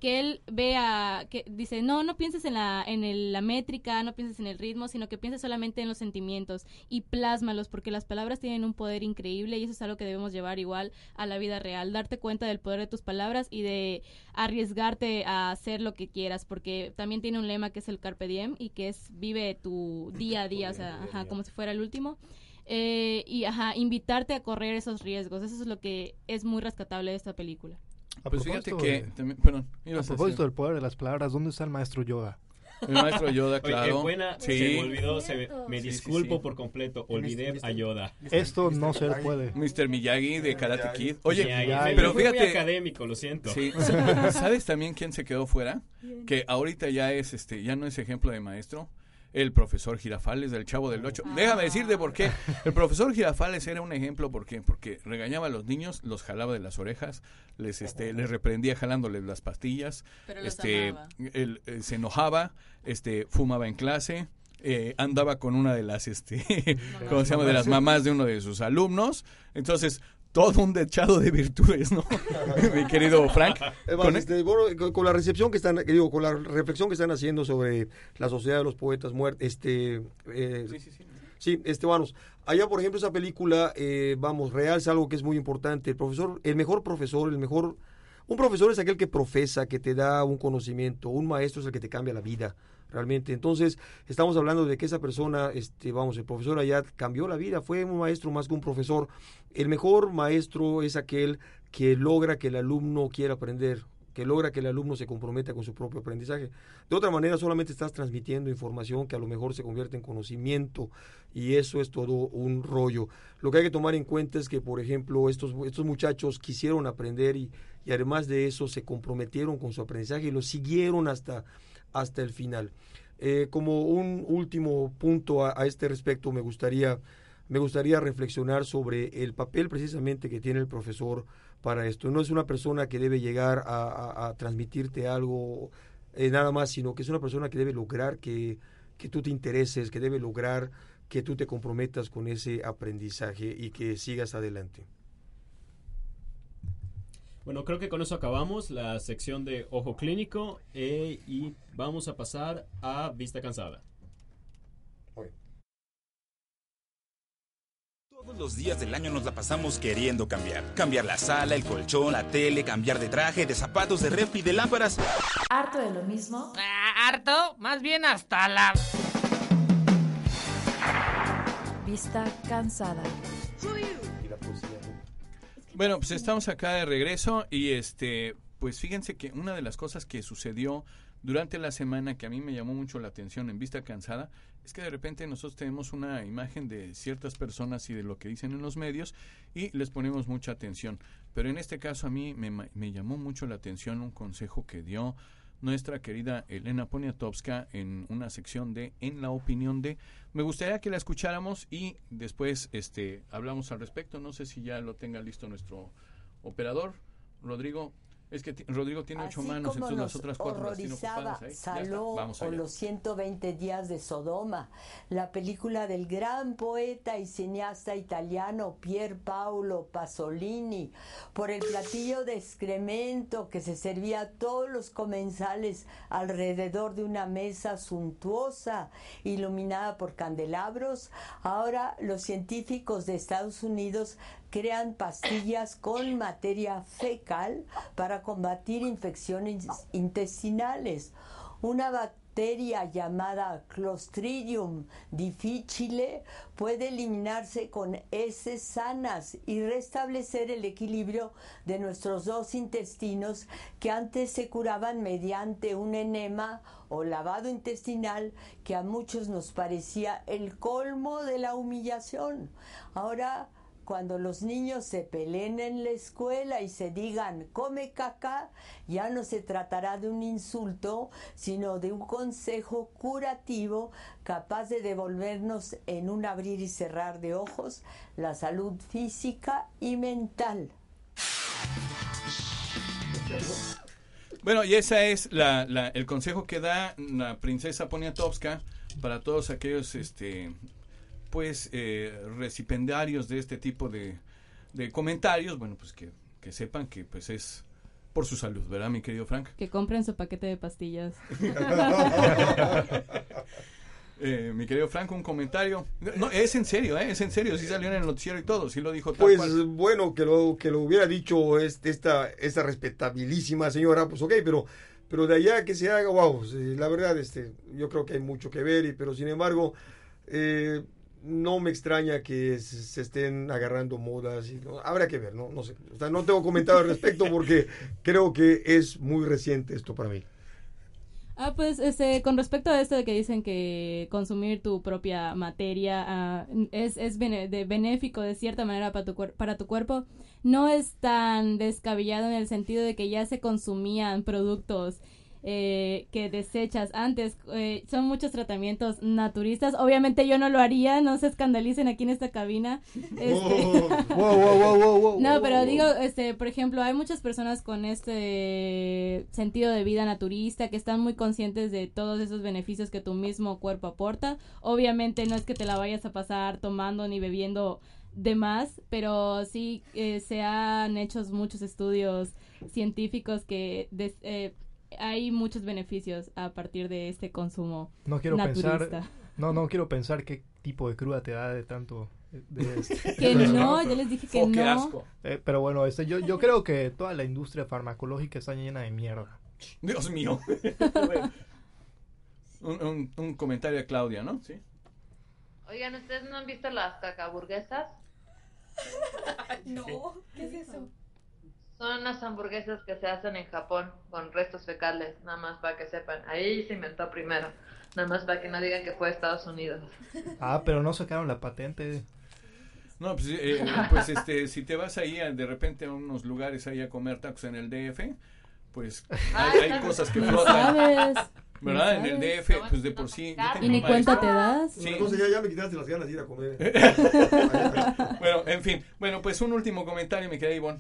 que él vea, que dice, no, no pienses en la, en el- la métrica, no pienses en el ritmo, sino que pienses solamente en los sentimientos y plásmalos, porque las palabras tienen un poder increíble y eso es algo que debemos llevar igual a la vida real, darte cuenta del poder de tus palabras y de arriesgarte a hacer lo que quieras, porque también tiene un lema que es el carpe diem y que es vive tu día a día, o sea, ajá, como si fuera el último. Eh, y ajá, invitarte a correr esos riesgos, eso es lo que es muy rescatable de esta película. A Pues fíjate que de- también- perdón, a a propósito decir. del poder de las palabras, ¿dónde está el maestro Yoda? El maestro Yoda, Oye, claro. qué buena, Sí. se me olvidó, se me, me Sí, disculpo sí. por completo, olvidé a Yoda. Esto no se puede. Mr. Miyagi de Karate Kid. Oye, Miyagi. pero Fui muy fíjate. académico, lo siento. Sí. ¿Sabes también quién se quedó fuera? Que ahorita ya es, este, ya no es ejemplo de maestro. El profesor Girafales del Chavo del Ocho. Déjame decirte por qué. El profesor Girafales era un ejemplo, ¿por qué? Porque regañaba a los niños, los jalaba de las orejas, les, este, les reprendía jalándoles las pastillas, Pero este, él, eh, se enojaba, este, fumaba en clase, eh, andaba con una de las, este, ¿cómo se llama? De las mamás de uno de sus alumnos. Entonces, todo un dechado de virtudes, ¿no? Mi querido Frank. Es Con- este, bueno, con, la recepción que están, digo, con la reflexión que están haciendo sobre la sociedad de los poetas muertos, este, eh, sí, este, vamos, allá por ejemplo esa película, eh, vamos, realza algo que es muy importante, el profesor, el mejor profesor, el mejor, un profesor es aquel que profesa, que te da un conocimiento, un maestro es el que te cambia la vida, realmente. Entonces, estamos hablando de que esa persona, este, vamos, el profesor allá cambió la vida, fue un maestro más que un profesor. El mejor maestro es aquel que logra que el alumno quiera aprender, que logra que el alumno se comprometa con su propio aprendizaje. De otra manera, solamente estás transmitiendo información que a lo mejor se convierte en conocimiento y eso es todo un rollo. Lo que hay que tomar en cuenta es que, por ejemplo, estos, estos muchachos quisieron aprender y, y además de eso se comprometieron con su aprendizaje y lo siguieron hasta, hasta el final. Eh, como un último punto a, este respecto, me gustaría, me gustaría reflexionar sobre el papel precisamente que tiene el profesor para esto. No es una persona que debe llegar a transmitirte algo eh, nada más, sino que es una persona que debe lograr que, que tú te intereses, que debe lograr que tú te comprometas con ese aprendizaje y que sigas adelante. Bueno, creo que con eso acabamos la sección de Ojo Clínico eh, y vamos a pasar a Vista Cansada. Todos los días del año nos la pasamos queriendo cambiar. Cambiar la sala, el colchón, la tele, cambiar de traje, de zapatos, de refri, de lámparas. ¿Harto de lo mismo? Ah, harto, más bien hasta la... Vista cansada. Bueno, pues estamos acá de regreso y este, pues fíjense que una de las cosas que sucedió durante la semana que a mí me llamó mucho la atención en Vista Cansada es que de repente nosotros tenemos una imagen de ciertas personas y de lo que dicen en los medios y les ponemos mucha atención. Pero en este caso a mí me, me llamó mucho la atención un consejo que dio nuestra querida Elena Poniatowska en una sección de En la opinión de. Me gustaría que la escucháramos y después este hablamos al respecto. No sé si ya lo tenga listo nuestro operador, Rodrigo. Es que Rodrigo tiene ocho Así manos, entonces las otras cuatro las tiene ocupadas está, Saló vamos o los 120 días de Sodoma, la película del gran poeta y cineasta italiano Pier Paolo Pasolini, por el platillo de excremento que se servía a todos los comensales alrededor de una mesa suntuosa iluminada por candelabros, ahora los científicos de Estados Unidos crean pastillas con materia fecal para combatir infecciones intestinales. Una bacteria llamada Clostridium difficile puede eliminarse con heces sanas y restablecer el equilibrio de nuestros dos intestinos que antes se curaban mediante un enema o lavado intestinal que a muchos nos parecía el colmo de la humillación. Ahora cuando los niños se peleen en la escuela y se digan come caca, ya no se tratará de un insulto, sino de un consejo curativo capaz de devolvernos en un abrir y cerrar de ojos la salud física y mental. Bueno, y ese es la, la- el consejo que da la princesa Poniatowska para todos aquellos, este, pues, eh, recipendarios de este tipo de, de comentarios. Bueno, pues que, que sepan que, pues, es por su salud, ¿verdad, mi querido Frank? Que compren su paquete de pastillas. Eh, mi querido Frank, un comentario. No, es en serio, ¿eh? es en serio. Sí salió en el noticiero y todo, sí lo dijo tal Pues cual. bueno, que lo, que lo hubiera dicho este, esta, esta respetabilísima señora, pues ok, pero, pero de allá que se haga, wow, la verdad, este, yo creo que hay mucho que ver, y, pero sin embargo, eh, no me extraña que se, estén agarrando modas, y, habrá que ver, no, no sé, o sea, no tengo comentario al respecto porque creo que es muy reciente esto para mí. Ah, pues este, con respecto a esto de que dicen que consumir tu propia materia ah, es, es de benéfico de cierta manera para tu, para tu cuerpo, no es tan descabellado en el sentido de que ya se consumían productos eh, que desechas antes. eh, son muchos tratamientos naturistas. Obviamente yo no lo haría, no se escandalicen aquí en esta cabina. No, pero digo, este, por ejemplo, hay muchas personas con este sentido de vida naturista que están muy conscientes de todos esos beneficios que tu mismo cuerpo aporta. Obviamente no es que te la vayas a pasar tomando ni bebiendo de más, pero sí eh, se han hecho muchos estudios científicos que des- eh, hay muchos beneficios a partir de este consumo No quiero naturista. pensar, no, no quiero pensar qué tipo de cruda te da de tanto. de este- Que no, yo les dije que Oh, qué no. asco. Eh, pero bueno, este, yo, yo creo que toda la industria farmacológica está llena de mierda. Dios mío. un, un- un comentario a Claudia, ¿no? Sí. Oigan, ¿ustedes no han visto las cacaburguesas? No, ¿qué es eso? Son unas hamburguesas que se hacen en Japón con restos fecales, nada más para que sepan. Ahí se inventó primero, nada más para que no digan que fue Estados Unidos. Ah, pero no sacaron la patente. No, pues, eh, pues este, si te vas ahí a- de repente a unos lugares ahí a comer tacos en el DF, pues hay, hay cosas que flotan. sabes, ¿Verdad? En el. DF, pues de por sí. ¿Y ni cuenta te das? Sí. Entonces ya, ya me quitaste las ganas de ir a comer. bueno, en fin. Bueno, pues un último comentario, mi querida Ivonne.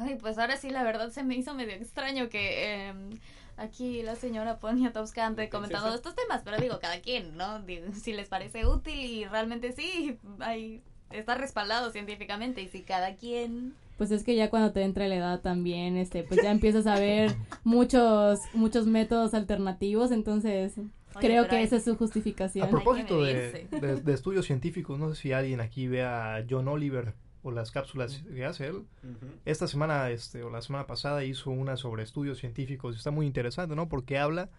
Ay, pues ahora sí, la verdad se me hizo medio extraño que eh, aquí la señora Poniatowska comentando estos temas, pero digo, cada quien, ¿no? Digo, si les parece útil y realmente sí, hay, está respaldado científicamente y si cada quien... Pues es que ya cuando te entra la edad también, este, pues ya empiezas a ver muchos, muchos métodos alternativos, entonces creo que hay- esa es su justificación. A propósito de, de- de estudios científicos, no sé si alguien aquí vea a John Oliver o las cápsulas que hace él. Esta semana, este, o la semana pasada, hizo una sobre estudios científicos. Está muy interesante, ¿no? Porque habla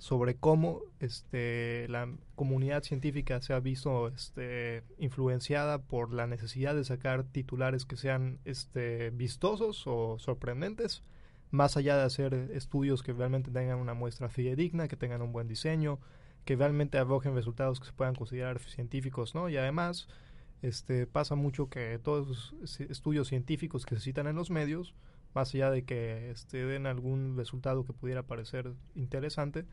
sobre cómo este, la comunidad científica se ha visto este, influenciada por la necesidad de sacar titulares que sean este, vistosos o sorprendentes, más allá de hacer estudios que realmente tengan una muestra fidedigna, que tengan un buen diseño, que realmente arrojen resultados que se puedan considerar científicos, ¿no? Y además, este, pasa mucho que todos esos estudios científicos que se citan en los medios, más allá de que este, den algún resultado que pudiera parecer interesante,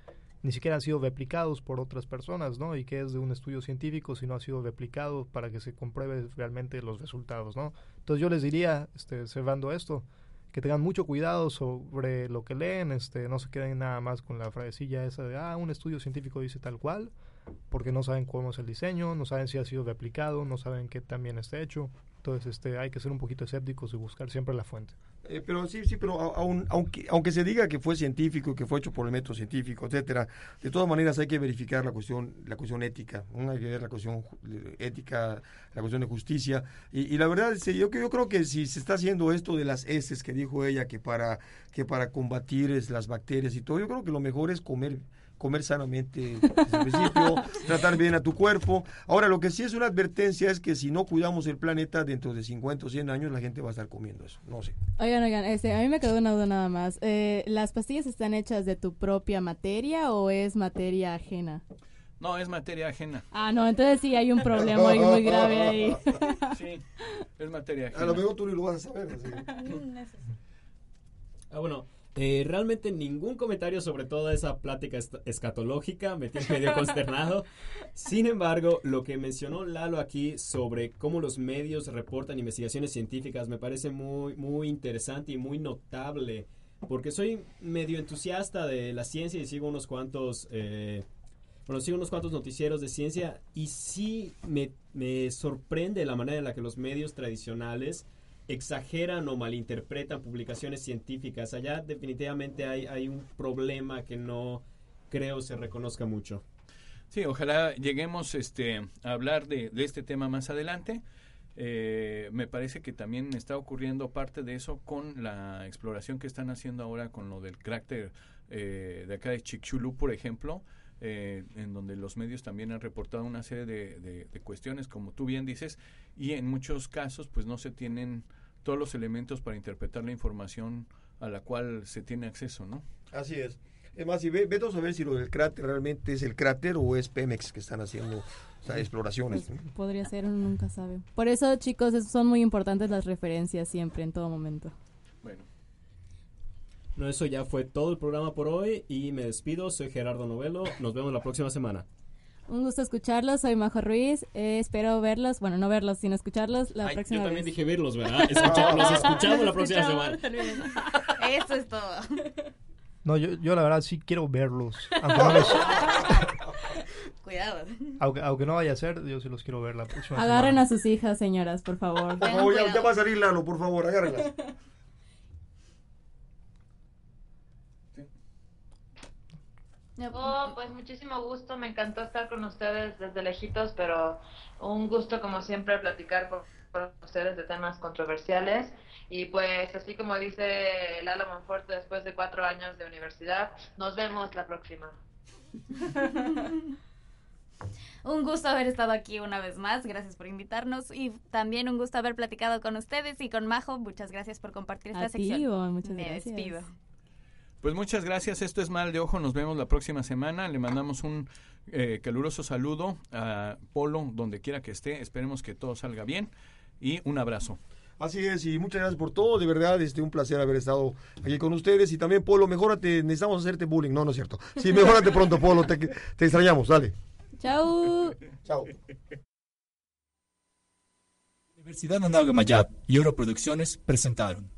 ni siquiera han sido replicados por otras personas, ¿no? Y que es de un estudio científico si no ha sido replicado para que se compruebe realmente los resultados, ¿no? Entonces yo les diría, este, cerrando esto, que tengan mucho cuidado sobre lo que leen, este, no se queden nada más con la frasecilla esa de, ah, un estudio científico dice tal cual, porque no saben cómo es el diseño, no saben si ha sido replicado, no saben qué también está hecho. Entonces, este, hay que ser un poquito escépticos y buscar siempre la fuente. Eh, pero sí, sí, pero aun- aunque, aunque se diga que fue científico, que fue hecho por el método científico, etcétera, de todas maneras hay que verificar la cuestión, la cuestión ética, ¿no? hay que ver la cuestión ética, la cuestión de justicia. Y, y la verdad, este, yo, yo creo que si se está haciendo esto de las heces que dijo ella, que para, que para combatir es, las bacterias y todo, yo creo que lo mejor es comer comer sanamente desde el principio, tratar bien a tu cuerpo. Ahora, lo que sí es una advertencia es que si no cuidamos el planeta, dentro de 50 o 100 años la gente va a estar comiendo eso. No sé. Oigan, oigan, este, a mí me quedó una duda nada más. Eh, ¿Las pastillas están hechas de tu propia materia o es materia ajena? No, es materia ajena. Ah, no, entonces sí hay un problema muy, muy grave ahí. Sí, es materia ajena. A lo mejor tú lo vas a saber. así. Ah, bueno, eh, realmente ningún comentario sobre toda esa plática escatológica me tiene medio consternado. Sin embargo, lo que mencionó Lalo aquí sobre cómo los medios reportan investigaciones científicas me parece muy, muy interesante y muy notable. Porque soy medio entusiasta de la ciencia y sigo unos cuantos... eh, bueno, sigo unos cuantos noticieros de ciencia y sí me, me sorprende la manera en la que los medios tradicionales exageran o malinterpretan publicaciones científicas. Allá definitivamente hay, hay un problema que no creo se reconozca mucho. Sí, ojalá lleguemos este, a hablar de, de este tema más adelante. Eh, me parece que también está ocurriendo parte de eso con la exploración que están haciendo ahora con lo del cráter eh, de acá de Chicxulub, por ejemplo, eh, en donde los medios también han reportado una serie de, cuestiones, como tú bien dices, y en muchos casos pues no se tienen todos los elementos para interpretar la información a la cual se tiene acceso, ¿no? Así es. Es más, si ve, vete a saber si lo del cráter realmente es el cráter o es Pemex que están haciendo o sea, exploraciones. Pues, podría ser, uno nunca sabe. Por eso, chicos, son muy importantes las referencias siempre, en todo momento. Bueno. No, eso ya fue todo el programa por hoy y me despido. Soy Gerardo Novelo. Nos vemos la próxima semana. Un gusto escucharlos, soy Majo Ruiz. Eh, espero verlos, bueno, no verlos, sino escucharlos la Ay, próxima Yo también vez. dije verlos, ¿verdad? Escucharlos, escuchamos la próxima Escuchamos, semana. Eso es todo. No, yo, yo la verdad sí quiero verlos. Aunque no, los- Cuidado. aunque, aunque no vaya a ser, yo sí los quiero ver la próxima Agarren semana. a sus hijas, señoras, por favor. Por favor, ya, ya va a salir Lalo, por favor, agárrenlas. Oh, pues muchísimo gusto, me encantó estar con ustedes desde lejitos, pero un gusto como siempre platicar con, con ustedes de temas controversiales. Y pues así como dice Lalo Monforte después de cuatro años de universidad, nos vemos la próxima. Un gusto haber estado aquí una vez más, gracias por invitarnos y también un gusto haber platicado con ustedes y con Majo, muchas gracias por compartir esta A ti, sección. Ivonne, muchas Me gracias. despido. Pues muchas gracias. Esto es Mal de Ojo. Nos vemos la próxima semana. Le mandamos un eh, caluroso saludo a Polo, donde quiera que esté. Esperemos que todo salga bien. Y un abrazo. Así es, y muchas gracias por todo, de verdad, este, un placer haber estado aquí con ustedes. Y también, Polo, mejórate, necesitamos hacerte bullying. No, no es cierto. Sí, mejórate pronto, Polo, te, te extrañamos, dale. Chao. Chao. Universidad Anáhuac Mayab y Europroducciones presentaron.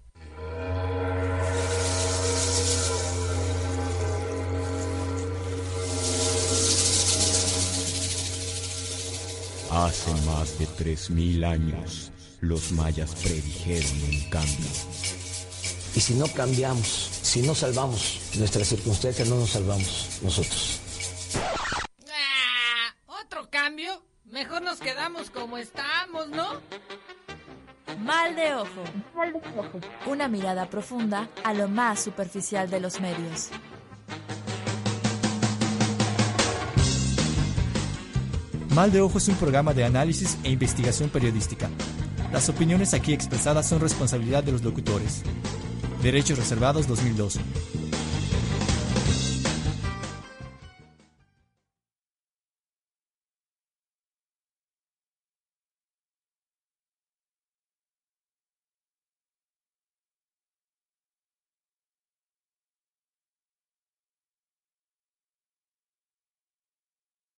Hace más de 3.000 años, los mayas predijeron un cambio. Y si no cambiamos, si no salvamos nuestras circunstancias, no nos salvamos nosotros. Ah, ¿Otro cambio? Mejor nos quedamos como estamos, ¿no? Mal de ojo. Una mirada profunda a lo más superficial de los medios. Mal de Ojo es un programa de análisis e investigación periodística. Las opiniones aquí expresadas son responsabilidad de los locutores. Derechos reservados 2012.